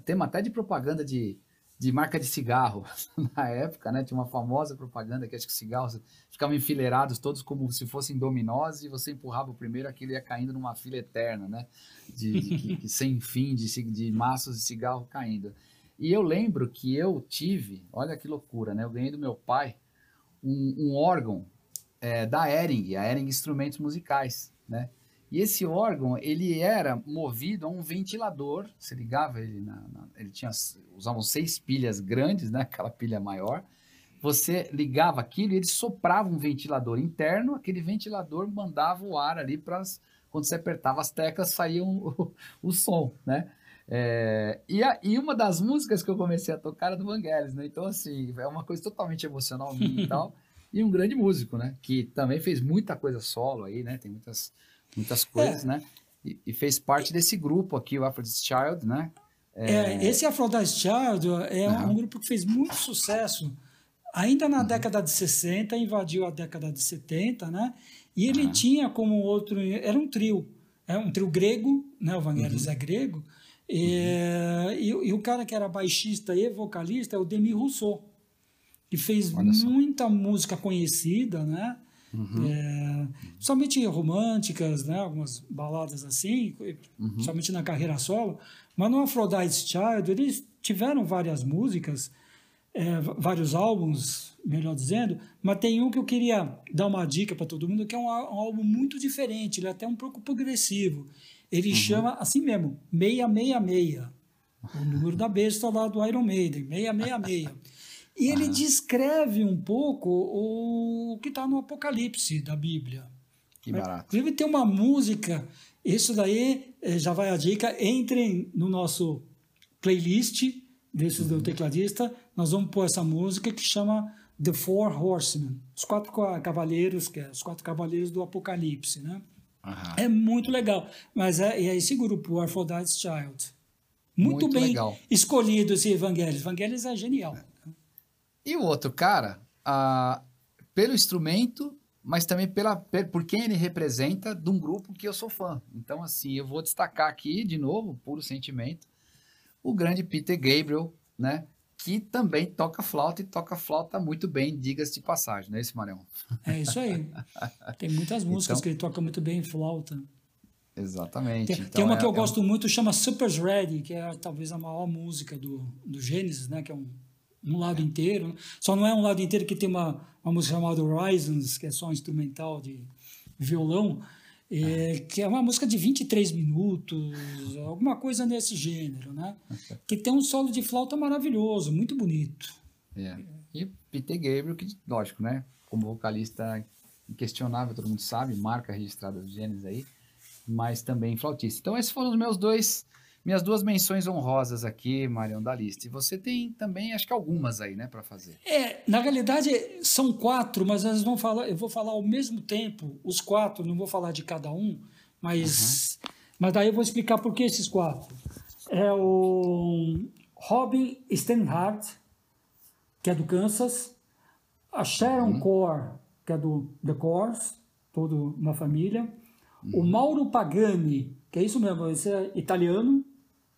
tema até de propaganda de, de marca de cigarro na época, né? Tinha uma famosa propaganda que acho que cigarros ficavam enfileirados todos como se fossem dominós e você empurrava o primeiro, aquilo ia caindo numa fila eterna, né? De, de- sem fim de, de maços de cigarro caindo. E eu lembro que eu tive, olha que loucura, né? Eu ganhei do meu pai um, um órgão é, da Ering, a Ering Instrumentos Musicais, né? E esse órgão, ele era movido a um ventilador, você ligava ele na, na- ele tinha, usavam seis pilhas grandes, né? Aquela pilha maior, você ligava aquilo e ele soprava um ventilador interno, aquele ventilador mandava o ar ali para quando você apertava as teclas saía o, o som, né? É, e, a- e uma das músicas que eu comecei a tocar era do Vangelis, né? Então, assim, é uma coisa totalmente emocional minha e tal. E um grande músico, né? Que também fez muita coisa solo aí, né? Tem muitas, muitas coisas, né? E, e fez parte desse grupo aqui, o Aphrodite Child, né? É, esse Aphrodite Child é um, Aham. um grupo que fez muito sucesso. Ainda na década de 60, invadiu a década de 70, né? E ele Aham. tinha como outro. Era um trio. É um trio grego, né? O Vangelis é grego. É, e, e o cara que era baixista e vocalista é o Demi Rousseau, que fez muita música conhecida, né? Uhum. É, somente românticas, né? Algumas baladas assim, Uhum. somente na carreira solo. Mas no Aphrodite Child eles tiveram várias músicas, é, vários álbuns, melhor dizendo. Mas tem um que eu queria dar uma dica para todo mundo, que é um, um álbum muito diferente. Ele é até um pouco progressivo. Ele Uhum. chama assim mesmo, 666. O número da besta lá do Iron Maiden, 666. E ele descreve um pouco o que está no Apocalipse da Bíblia, Que barato. Inclusive tem uma música, isso daí eh, já vai a dica, entrem no nosso playlist desses uhum. do tecladista, nós vamos pôr essa música que chama The Four Horsemen, os quatro cavaleiros, que é os quatro cavaleiros do Apocalipse, né? Uhum. É muito legal, mas é, é esse grupo, o Aphrodite's Child. Muito, muito bem legal. escolhido esse Evangelhos. Evangelhos é genial. E o outro cara, uh, pelo instrumento, mas também pela, por quem ele representa de um grupo que eu sou fã. Então, assim, eu vou destacar aqui, de novo, puro sentimento, o grande Peter Gabriel, né? Que também toca flauta e toca flauta muito bem, diga-se de passagem, não é isso, Marião? É isso aí. Tem muitas músicas então, que ele toca muito bem em flauta. Exatamente. Tem, então, tem uma é, que eu é gosto um... muito, chama Super's Ready, que é talvez a maior música do, do Gênesis, né? Que é um, um lado inteiro. Só não é um lado inteiro que tem uma, uma música chamada Horizons, que é só um instrumental de violão, é, que é uma música de 23 minutos, alguma coisa nesse gênero, né? Que tem um solo de flauta maravilhoso, muito bonito. É. E Peter Gabriel, que, lógico, né? Como vocalista inquestionável, todo mundo sabe, marca registrada do Gênesis aí, mas também flautista. Então, esses foram os meus dois minhas duas menções honrosas aqui, Marião, da lista. E você tem também, acho que algumas aí, né, para fazer. É, na realidade são quatro, mas nós vamos falar, eu vou falar ao mesmo tempo os quatro, não vou falar de cada um, mas, uhum. mas daí eu vou explicar por que esses quatro. É o Robin Steinhardt, que é do Kansas, a Sharon uhum. Core, que é do The Course, toda uma família, uhum. o Mauro Pagani, que é isso mesmo, esse é italiano,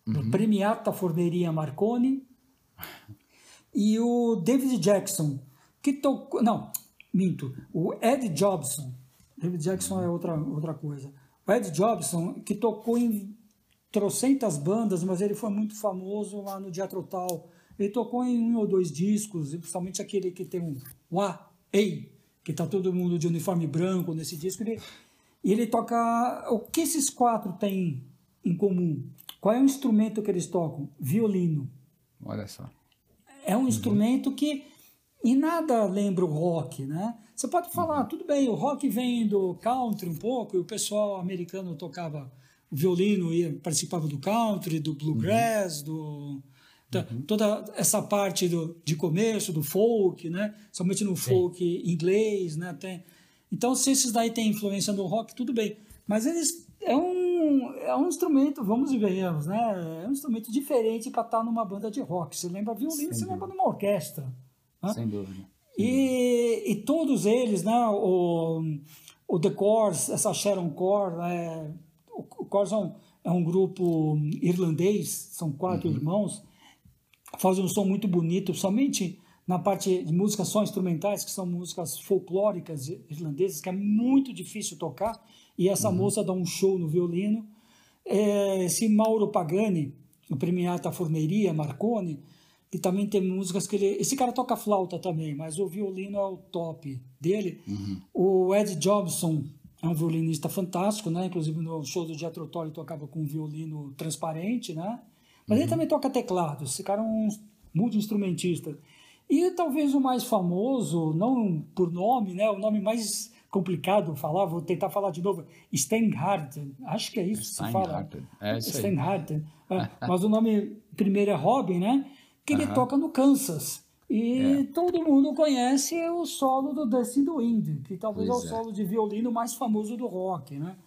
uhum. Premiata Forneria Marconi, e o David Jackson, que tocou. Não, minto. O Ed Jobson. David Jackson é outra, outra coisa. O Ed Jobson, que tocou em trocentas bandas, mas ele foi muito famoso lá no Dia Tal. Ele tocou em um ou dois discos, principalmente aquele que tem um Wa, Ei, que tá todo mundo de uniforme branco nesse disco. Ele, ele toca. O que esses quatro têm em comum? Qual é o instrumento que eles tocam? Violino. Olha só. É um uhum. instrumento que em nada lembra o rock, né? Você pode falar, uhum. tudo bem, o rock vem do country um pouco, e o pessoal americano tocava violino e participava do country, do bluegrass, uhum. do da, uhum. toda essa parte do, de começo do folk, né? Somente no Sim. folk inglês, né? Tem, então, se esses daí têm influência no rock, tudo bem. Mas eles é um, é um instrumento, vamos e venhamos, né? É um instrumento diferente para estar tá numa banda de rock. Você lembra violino, você lembra de uma orquestra. Né? Sem dúvida. E, e todos eles, né? O, o The Corrs, essa Sharon Core, né? o, o Corrs é um, é um grupo irlandês, são quatro uhum. irmãos, fazem um som muito bonito, somente na parte de músicas só instrumentais, que são músicas folclóricas irlandesas, que é muito difícil tocar e essa uhum. moça dá um show no violino. É, esse Mauro Pagani, o Premiata Forneria Marconi, que também tem músicas que ele. Esse cara toca flauta também, mas o violino é o top dele. Uhum. O Ed Jobson é um violinista fantástico, né? Inclusive no show do Jethro Tull ele tocava com um violino transparente, né? Mas uhum. ele também toca teclado. Esse cara é um multi-instrumentista. E talvez o mais famoso, não por nome, né? O nome mais complicado falar, vou tentar falar de novo. Steinhardt, acho que é isso que se fala. É isso Steinhardt. É, mas o nome primeiro é Robin, né? Que ele uh -huh. toca no Kansas. E é. todo mundo conhece o solo do Dusty do Wind, que talvez pois é o solo de violino mais famoso do rock, né?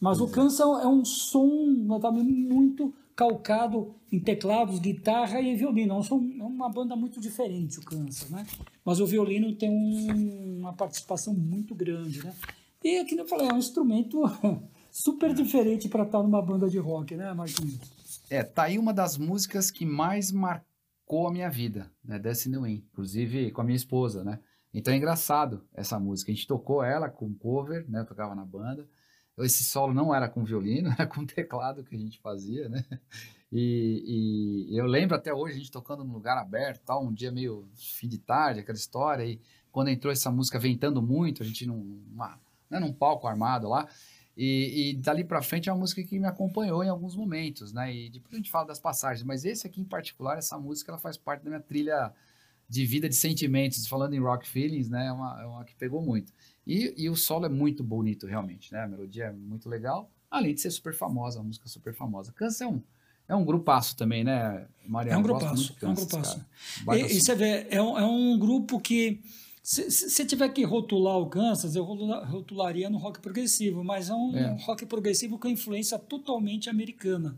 Mas pois o Kansas é. um som também muito calcado em teclados, guitarra e violino. É, é uma banda muito diferente, o Kansas, né? Mas o violino tem um, uma participação muito grande, né? E aqui eu falei, é um instrumento super diferente para estar numa banda de rock, né, Marquinhos? É, tá aí uma das músicas que mais marcou a minha vida, né? Destiny Win, inclusive com a minha esposa, né? Então é engraçado essa música. A gente tocou ela com cover, né? Eu tocava na banda. Esse solo não era com violino, era com teclado que a gente fazia, né? E, e, eu lembro até hoje a gente tocando num lugar aberto, tal, um dia meio fim de tarde, aquela história, e quando entrou essa música ventando muito, a gente num, uma, né, num palco armado lá, e, e, dali para frente é uma música que me acompanhou em alguns momentos, né? E depois a gente fala das passagens, mas esse aqui em particular, essa música, ela faz parte da minha trilha de vida, de sentimentos, falando em rock feelings, né? É uma, é uma que pegou muito. E, e o solo é muito bonito, realmente, né? A melodia é muito legal, além de ser super famosa, uma música super famosa. Kansas é um, é um grupaço também, né, Mariana? É um grupaço, é um grupaço. E, e, você vê, é um, é um grupo que, se, se tiver que rotular o Kansas, eu rotularia no rock progressivo, mas é um é. rock progressivo com influência totalmente americana.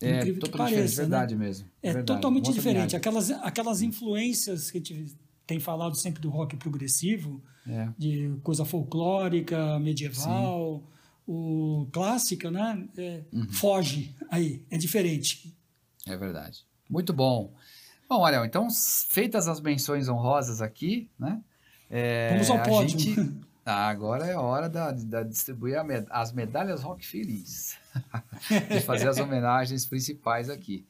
É incrível que pareça, né? verdade né? mesmo. É, verdade. totalmente diferente. Aquelas, aquelas influências que a gente tem falado sempre do rock progressivo, é. de coisa folclórica, medieval, o clássica, né? É, uhum. Foge aí, é diferente. É verdade. Muito bom. Bom, Ariel, então, feitas as menções honrosas aqui, né? É, Vamos ao pódio. Gente... Ah, agora é hora da, da distribuir med as medalhas Rock Feelings. de fazer as homenagens principais aqui.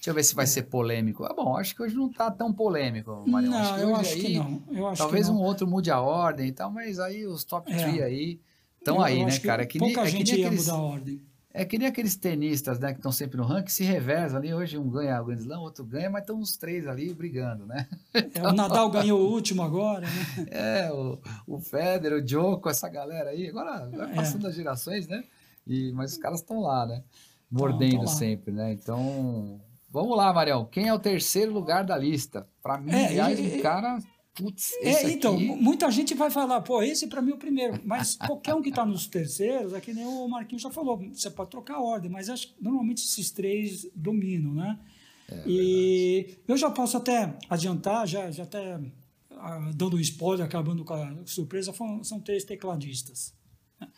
Deixa eu ver se vai é. ser polêmico. Ah, bom, acho que hoje não está tão polêmico, Marião. Não, acho eu acho aí, que não. Eu acho talvez que não. um outro mude a ordem e tal, mas aí os top 3 é. aí estão aí, né, cara? É que pouca nem, gente é que ia aqueles, mudar a ordem. É que nem aqueles tenistas, né, que estão sempre no ranking, se reversam ali. Hoje um ganha o Grand Slam, outro ganha, mas estão os três ali brigando, né? É, o Nadal ganhou o último agora, né? É, o, o Federer, o Djoko, essa galera aí. Agora vai é. passando as gerações, né? E, mas os caras estão lá, né? Mordendo sempre, né? Então, vamos lá, Marião. Quem é o terceiro lugar da lista? Para mim, é, aliás, um cara Putz, é, então, aqui... muita gente vai falar, pô, esse para mim é o primeiro. Mas qualquer um que está nos terceiros, é que nem o Marquinhos já falou, você pode trocar a ordem, mas acho que normalmente esses três dominam, né? É, e verdade. eu já posso até adiantar, já, já até ah, dando um spoiler, acabando com a surpresa, são três tecladistas.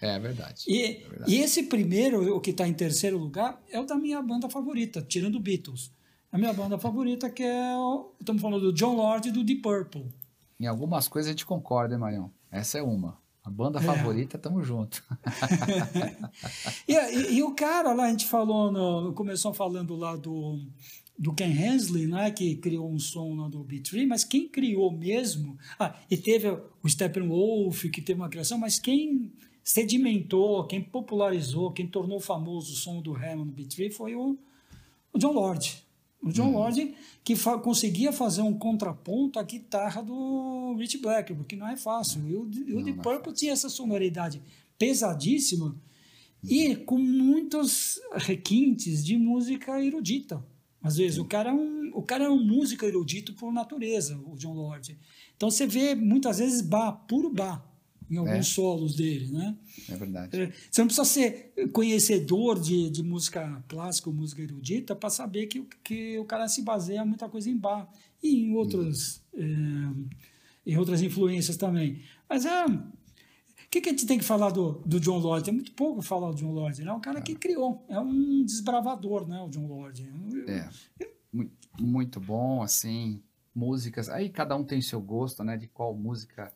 É verdade. E, é verdade. e esse primeiro, o que está em terceiro lugar, é o da minha banda favorita, tirando Beatles. A minha banda favorita, que é. O, estamos falando do John Lord e do Deep Purple. Em algumas coisas a gente concorda, hein, Marião? Essa é uma. A banda é. favorita, tamo junto. e, e, e, o cara lá, a gente falou, no, começou falando lá do, do Ken Hensley, né, que criou um som lá do B3, mas quem criou mesmo... Ah, e teve o Steppenwolf, que teve uma criação, mas quem sedimentou, quem popularizou, quem tornou famoso o som do Hammond B3 foi o, o John Lord. O John uhum. Lord que fa conseguia fazer um contraponto à guitarra do Rich Black, porque não é fácil. E o, não, o Deep é Purple tinha essa sonoridade pesadíssima uhum. e com muitos requintes de música erudita. Às vezes, o cara, é um, o cara é um músico erudito por natureza, o John Lord. Então você vê muitas vezes bar, puro bar em alguns é. solos dele, né? É verdade. É, você não precisa ser conhecedor de, de música clássica ou música erudita para saber que, que o cara se baseia muita coisa em bar e em outros é, em outras influências também. Mas é o que, que a gente tem que falar do, do John Lord? Tem muito pouco falar do John Lord, né? É um cara que criou, é um desbravador, né? O John Lord. É, muito bom, assim, músicas. Aí cada um tem seu gosto, né? De qual música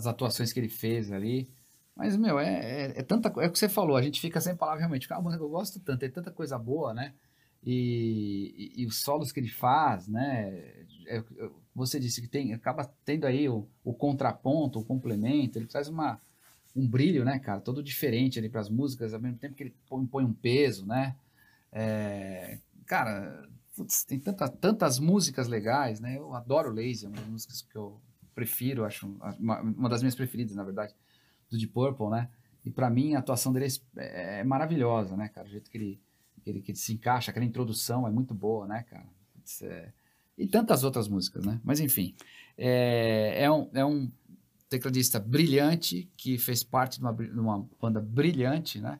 as atuações que ele fez ali. Mas, meu, é, é, é, tanta É o que você falou, a gente fica sem palavras realmente. Ah, eu gosto tanto, tem tanta coisa boa, né? E, e, e, os solos que ele faz, né? É, é você disse que tem, acaba tendo aí o, o contraponto, o complemento, ele traz uma, um brilho, né, cara? Todo diferente ali para as músicas, ao mesmo tempo que ele põe, põe um peso, né? É, cara, putz, tem tanta, tantas músicas legais, né? Eu adoro Lazy, é uma das músicas que eu prefiro, acho uma, uma, das minhas preferidas, na verdade, do Deep Purple, né? E para mim a atuação dele é, é, maravilhosa, né, cara? O jeito que ele, que ele, que ele se encaixa, aquela introdução é muito boa, né, cara? É... E tantas outras músicas, né? Mas enfim, é, é, um, é um tecladista brilhante que fez parte de uma, de uma banda brilhante, né?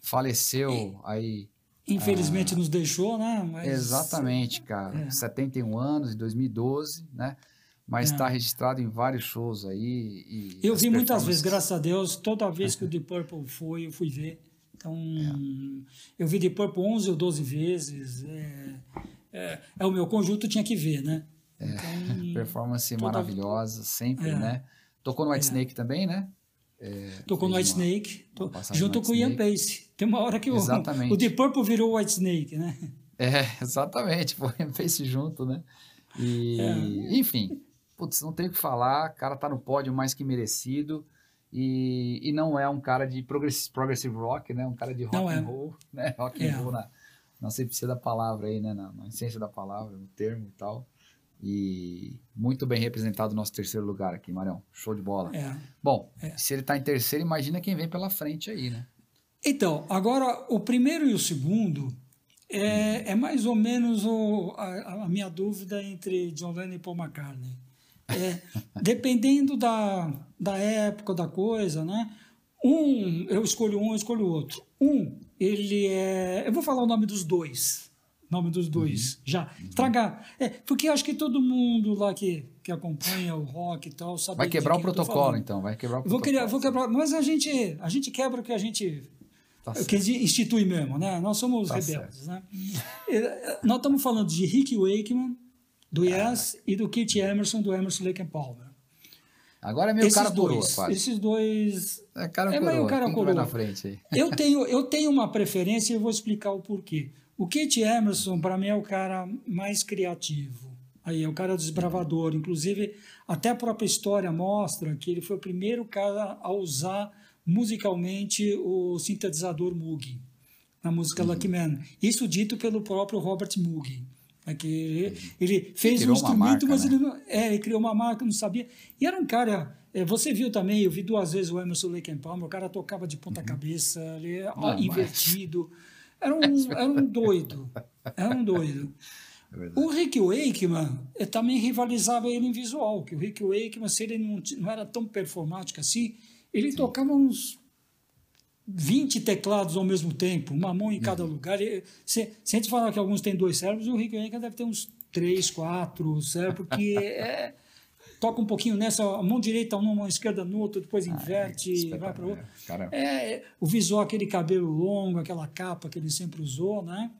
Faleceu e, aí. Infelizmente ah, nos deixou, né? Mas... Exatamente, cara. É. 71 anos, em 2012, né? Mas está é. registrado em vários shows aí. eu vi muitas vezes, graças a Deus, toda vez que o Deep Purple foi, eu fui ver. Então, é. eu vi Deep Purple 11 ou 12 vezes. É, é, é, o meu conjunto, tinha que ver, né? É, então, Performance maravilhosa, sempre, é. né? Tocou no White Snake também, né? Tocou no White uma, Snake, uma junto com o Ian Pace. Tem uma hora que o, o Deep Purple virou o White Snake, né? É, exatamente, foi o Ian Pace junto, né? E, enfim, putz, não tem o que falar, o cara tá no pódio mais que merecido. E, e não é um cara de progressive, progressive rock, né? Um cara de rock não and é. roll, né? Rock é. and roll na, na ciência da palavra aí, né? Na, na essência da palavra, no termo e tal. E muito bem representado o nosso terceiro lugar aqui, Marião. Show de bola. É. Bom, É. se ele tá em terceiro, imagina quem vem pela frente aí, né? Então, agora, o primeiro e o segundo é, é mais ou menos o- a, a minha dúvida entre John Lennon e Paul McCartney. É, dependendo da, da época, da coisa, né? Um, eu escolho um, eu escolho outro. Um, ele é... Eu vou falar o nome dos dois. Nome dos dois, já. Traga. É, porque acho que todo mundo lá que, que acompanha o rock e tal sabe Vai quebrar o protocolo, então. Vai quebrar o Vou, protocolo. querer, vou quebrar, mas a gente, a gente quebra o que a gente Tá que certo. institui mesmo, né? Nós somos Tá rebeldes, né? Eh, Nós estamos falando de Rick Wakeman, do Yes, e do Keith Emerson, do Emerson Lake and Palmer. Agora é meio esses cara coroa, dois, quase. esses dois... É cara é coroa. meio cara Quem coroa. na frente aí? Eu tenho, eu tenho uma preferência e vou explicar o porquê. O Keith Emerson, para mim, é o cara mais criativo. Aí é o cara desbravador. Inclusive, até a própria história mostra que ele foi o primeiro cara a usar musicalmente o sintetizador Moog na música Uhum. Lucky Man. Isso dito pelo próprio Robert Moog. É que ele, ele fez um instrumento, marca, mas né? ele não, é, ele criou uma marca, não sabia. E era um cara. é, você viu também, eu vi duas vezes o Emerson Lake and Palmer, o cara tocava de ponta cabeça, ele ó, Uhum. Não, mas- invertido. Era um, era um doido. Era um doido. É. O Rick Wakeman eh, também rivalizava ele em visual, que o Rick Wakeman, se ele não, não era tão performático assim, ele tocava uns 20 teclados ao mesmo tempo, uma mão em Uhum. cada lugar. E, Se, se a gente falar que alguns têm dois cérebros, o Rick Wakeman deve ter uns três, quatro cérebros, porque é, toca um pouquinho nessa, a mão direita numa, mão esquerda no outro, depois inverte, e vai para outra. Cara, É, o visual, aquele cabelo longo, aquela capa que ele sempre usou, né?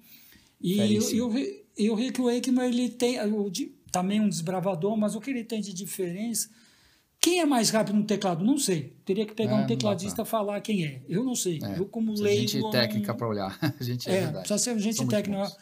E, Belíssimo. e o, Ri- o Rick Wakeman, ele tem o também um desbravador, mas o que ele tem de diferença... Quem é mais rápido no teclado? Não sei. Teria que pegar É, um tecladista e falar quem é. Eu não sei. é, Eu, como leigo... gente técnica para olhar. A gente é, É, verdade. precisa ser gente muito técnica. bons.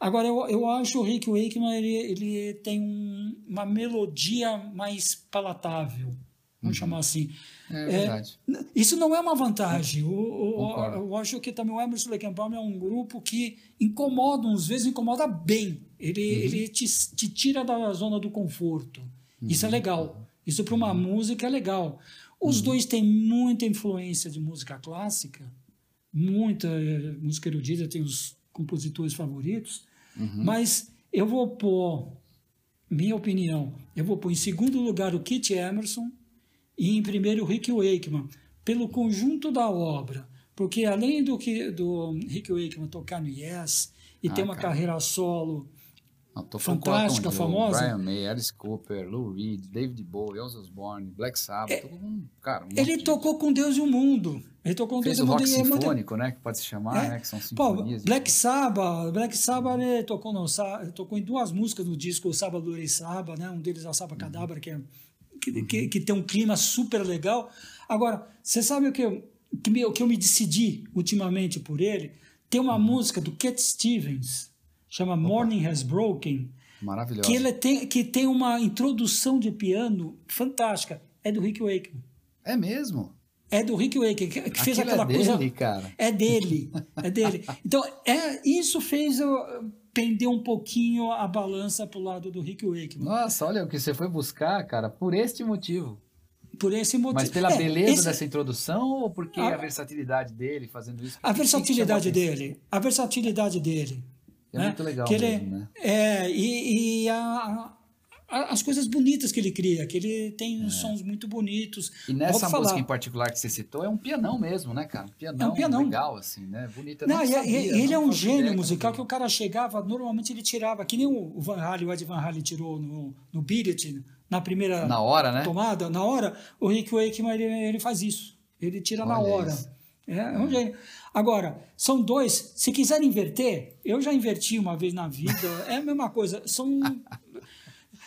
Agora, eu, eu acho o Rick Wakeman, ele, ele tem um- uma melodia mais palatável, vamos chamar assim. É verdade. Isso não é uma vantagem. O, o- Concordo. eu acho que também o Emerson Palmer é um grupo que incomoda, às vezes incomoda bem. Ele, Uhum. ele te, te tira da zona do conforto. Isso é Uhum. legal. Isso para uma música é legal. Os dois têm muita influência de música clássica, muita eh, música erudita, tem os compositores favoritos, Uhum. mas eu vou pôr, minha opinião, eu vou pôr em segundo lugar o Kit Emerson e em primeiro o Rick Wakeman, pelo conjunto da obra. Porque além do que do Rick Wakeman tocar no Yes e Ah, ter uma cara. carreira solo Não, tô Fantástica, com famosa. Brian May, Alice Cooper, Lou Reed, David Bowie, Ozzy Osbourne, Black Sabbath. com um, cara, um É, Ele de- tocou com Deus e o mundo. Ele tocou com Fez Deus o e o mundo. rock é sinfônico, né? Que pode se chamar, É. né? Que são Pô, sinfonias. Black Sabbath, Black Sabbath ele tocou, no, Sa- tocou em duas músicas no disco o Sábado Lorei Saba, né? Um deles é o Saba Cadabra, que, é, que, que, que tem um clima super legal. Agora, você sabe o que eu, que, me, o que eu me decidi ultimamente por ele? Tem uma música do Cat Stevens, chama Morning Has Broken, Maravilhosa. que, ele tem, que tem uma introdução de piano fantástica. É do Rick Wakeman. É mesmo? É do Rick Wakeman, que, que fez é aquela coisa. dele, cara. É dele, é dele. Então, é, isso fez eu pender um pouquinho a balança para o lado do Rick Wakeman. Nossa, olha o que você foi buscar, cara, por este motivo. Por esse motivo. Mas pela É, beleza esse- dessa introdução ou porque A- a, versatilidade dele fazendo isso? A versatilidade dele. A versatilidade dele. É né? muito legal Que ele- mesmo, né? É, e, e a- a- as coisas bonitas que ele cria, que ele tem uns sons muito bonitos. É. E nessa música falar. em particular que você citou, é um pianão mesmo, né, cara? Pianão, É um pianão. legal, assim, né? Bonito. Eu Não, e- sabia, e- ele é não um fazia gênio ideia musical que o cara chegava, normalmente ele tirava, que nem o Van Halen, o Ed Van Halen tirou no, no It, na primeira Na hora, né? tomada, na hora, o Rick Wakeman ele, ele faz isso. Ele tira na Olha hora. isso. É, é um gênio. Agora, são dois. Se quiser inverter, eu já inverti uma vez na vida, é a mesma coisa. São.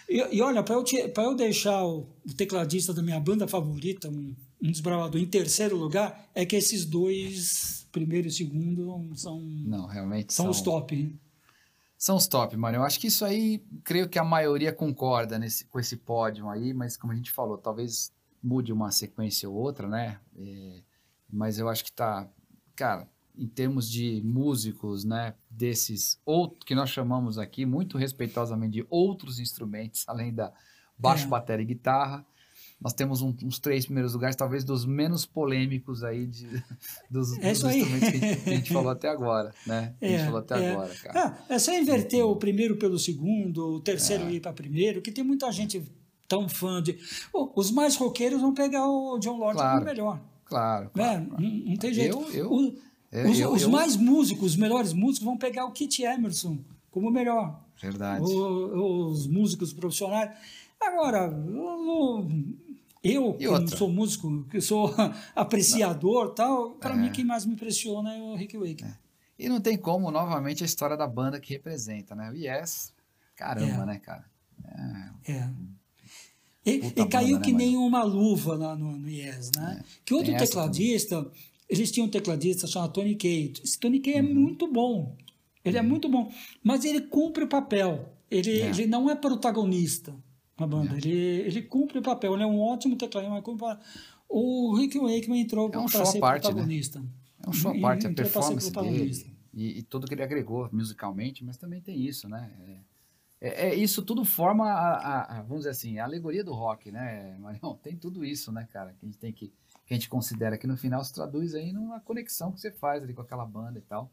E, e olha, para eu, te- eu deixar o, o tecladista da minha banda favorita, um, um desbravador, em terceiro lugar, é que esses dois, primeiro e segundo, são, Não, realmente são são, os top. São os top, mano. Eu acho que isso aí, creio que a maioria concorda nesse, com esse pódio aí, mas como a gente falou, talvez mude uma sequência ou outra, né? É, mas eu acho que tá. Cara, em termos de músicos, né, desses outros que nós chamamos aqui muito respeitosamente de outros instrumentos, além da baixo, É. bateria e guitarra. Nós temos um- uns três primeiros lugares, talvez dos menos polêmicos aí de, dos, É dos instrumentos que a, gente, que a gente falou até agora, né? Que a gente É, falou até é. agora, cara. É, é só inverter o primeiro pelo segundo, o terceiro É. ir para primeiro, que tem muita gente tão fã de. Os mais roqueiros vão pegar o John Lord Claro. como melhor. Claro, Né? claro. Não, não tem jeito. Eu- eu- O- é, os eu- os eu- mais músicos, os melhores músicos, vão pegar o Kit Emerson como melhor. Verdade. O- os músicos profissionais. Agora, eu, que sou músico, que sou apreciador tal, para É. mim quem mais me impressiona é o Rick Wake. E não tem como, novamente, a história da banda que representa, né? O Yes, caramba, É. né, cara? É. E, e caiu banda, né, que nem Mario? uma luva lá no, no Yes, né? que outro tecladista, eles tinham um tecladista chamado Tony Kay. Esse Tony Kay é Uhum. muito bom. Ele é muito bom. Mas ele cumpre o papel. Ele, É. ele não é protagonista na banda. Ele, ele cumpre o papel. Ele é um ótimo tecladista, mas cumpre o Rick Wakeman entrou É um para ser parte, né? protagonista. É um show à parte, a performance dele e, e tudo que ele agregou musicalmente, mas também tem isso, né? É, é- é- isso tudo forma, a, a- vamos dizer assim, a alegoria do rock, né, Marião? Tem tudo isso, né, cara? Que a gente tem que, que a gente considera que no final se traduz aí numa conexão que você faz ali com aquela banda e tal.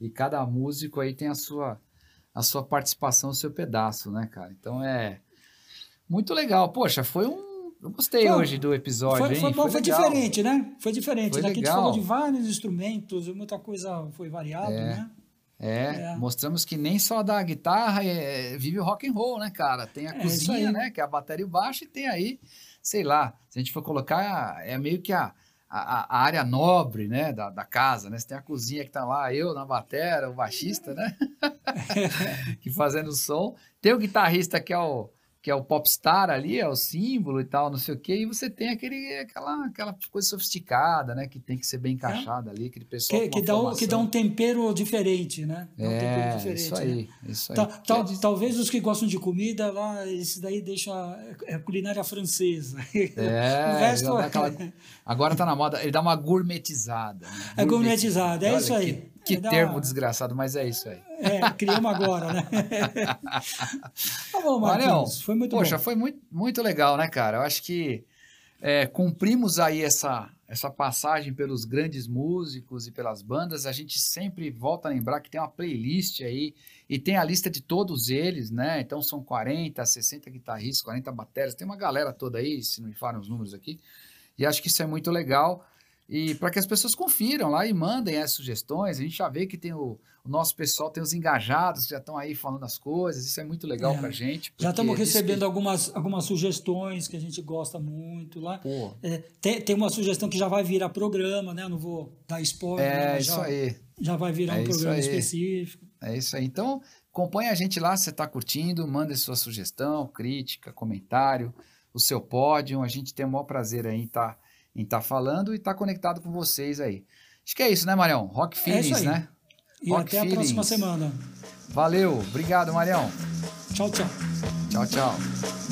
E cada músico aí tem a sua, a sua participação, o seu pedaço, né, cara? Então é muito legal. Poxa, foi um. Eu gostei Foi- hoje do episódio, Foi, hein? foi, bom, foi legal. diferente, né? Foi diferente. Foi Daqui a gente legal. falou de vários instrumentos, muita coisa foi variado, É. né? É, É. mostramos que nem só da guitarra é, vive o rock and roll, né, cara? Tem a É cozinha, né, que é a bateria e o baixo, e tem aí, sei lá, se a gente for colocar, é meio que a, a, a área nobre, né, da, da casa, né? Você tem a cozinha que tá lá, eu na batera, o baixista, né? que fazendo som. Tem o guitarrista que é o que é o popstar ali, é o símbolo e tal, não sei o quê, e você tem aquele, aquela, aquela coisa sofisticada, né, que tem que ser bem encaixada ali, aquele pessoal Que, que, dá um, que dá um tempero diferente, né? Dá um tempero É, diferente, isso né? aí, isso aí. Ta- diz- talvez os que gostam de comida lá, esse daí deixa é a culinária francesa. É, o resto dá aquela- agora tá na moda, ele dá uma gourmetizada. né? É gourmetizada, é isso aí. Que, que É termo desgraçado, mas é isso aí. é, criamos agora, né? tá bom, Marquinhos, foi muito Poxa, bom. foi muito, muito legal, né, cara? Eu acho que é, cumprimos aí essa, essa passagem pelos grandes músicos e pelas bandas. A gente sempre volta a lembrar que tem uma playlist aí e tem a lista de todos eles, né? Então são 40, 60 guitarristas, 40 baterias, tem uma galera toda aí, se não me falham os números aqui. E acho que isso é muito legal. E para que as pessoas confiram lá e mandem as sugestões, a gente já vê que tem o, o nosso pessoal, tem os engajados que já estão aí falando as coisas, isso é muito legal É. pra gente. Já estamos diz que- recebendo algumas, algumas sugestões que a gente gosta muito lá. É, tem, tem uma sugestão que já vai virar programa, né? Eu não vou dar spoiler, né? é mas isso já, aí, já vai virar É um programa aí. específico. é isso aí. Então, acompanha a gente lá, se você está curtindo, manda sua sugestão, crítica, comentário, o seu pódio. A gente tem o maior prazer aí em estar em tá falando e estar conectado com vocês aí. Acho que é isso, né, Marião? Rock É Feelings, isso aí. né? E Rock até a próxima Feelings. semana. Valeu, obrigado, Marião. Tchau, tchau. Tchau, tchau.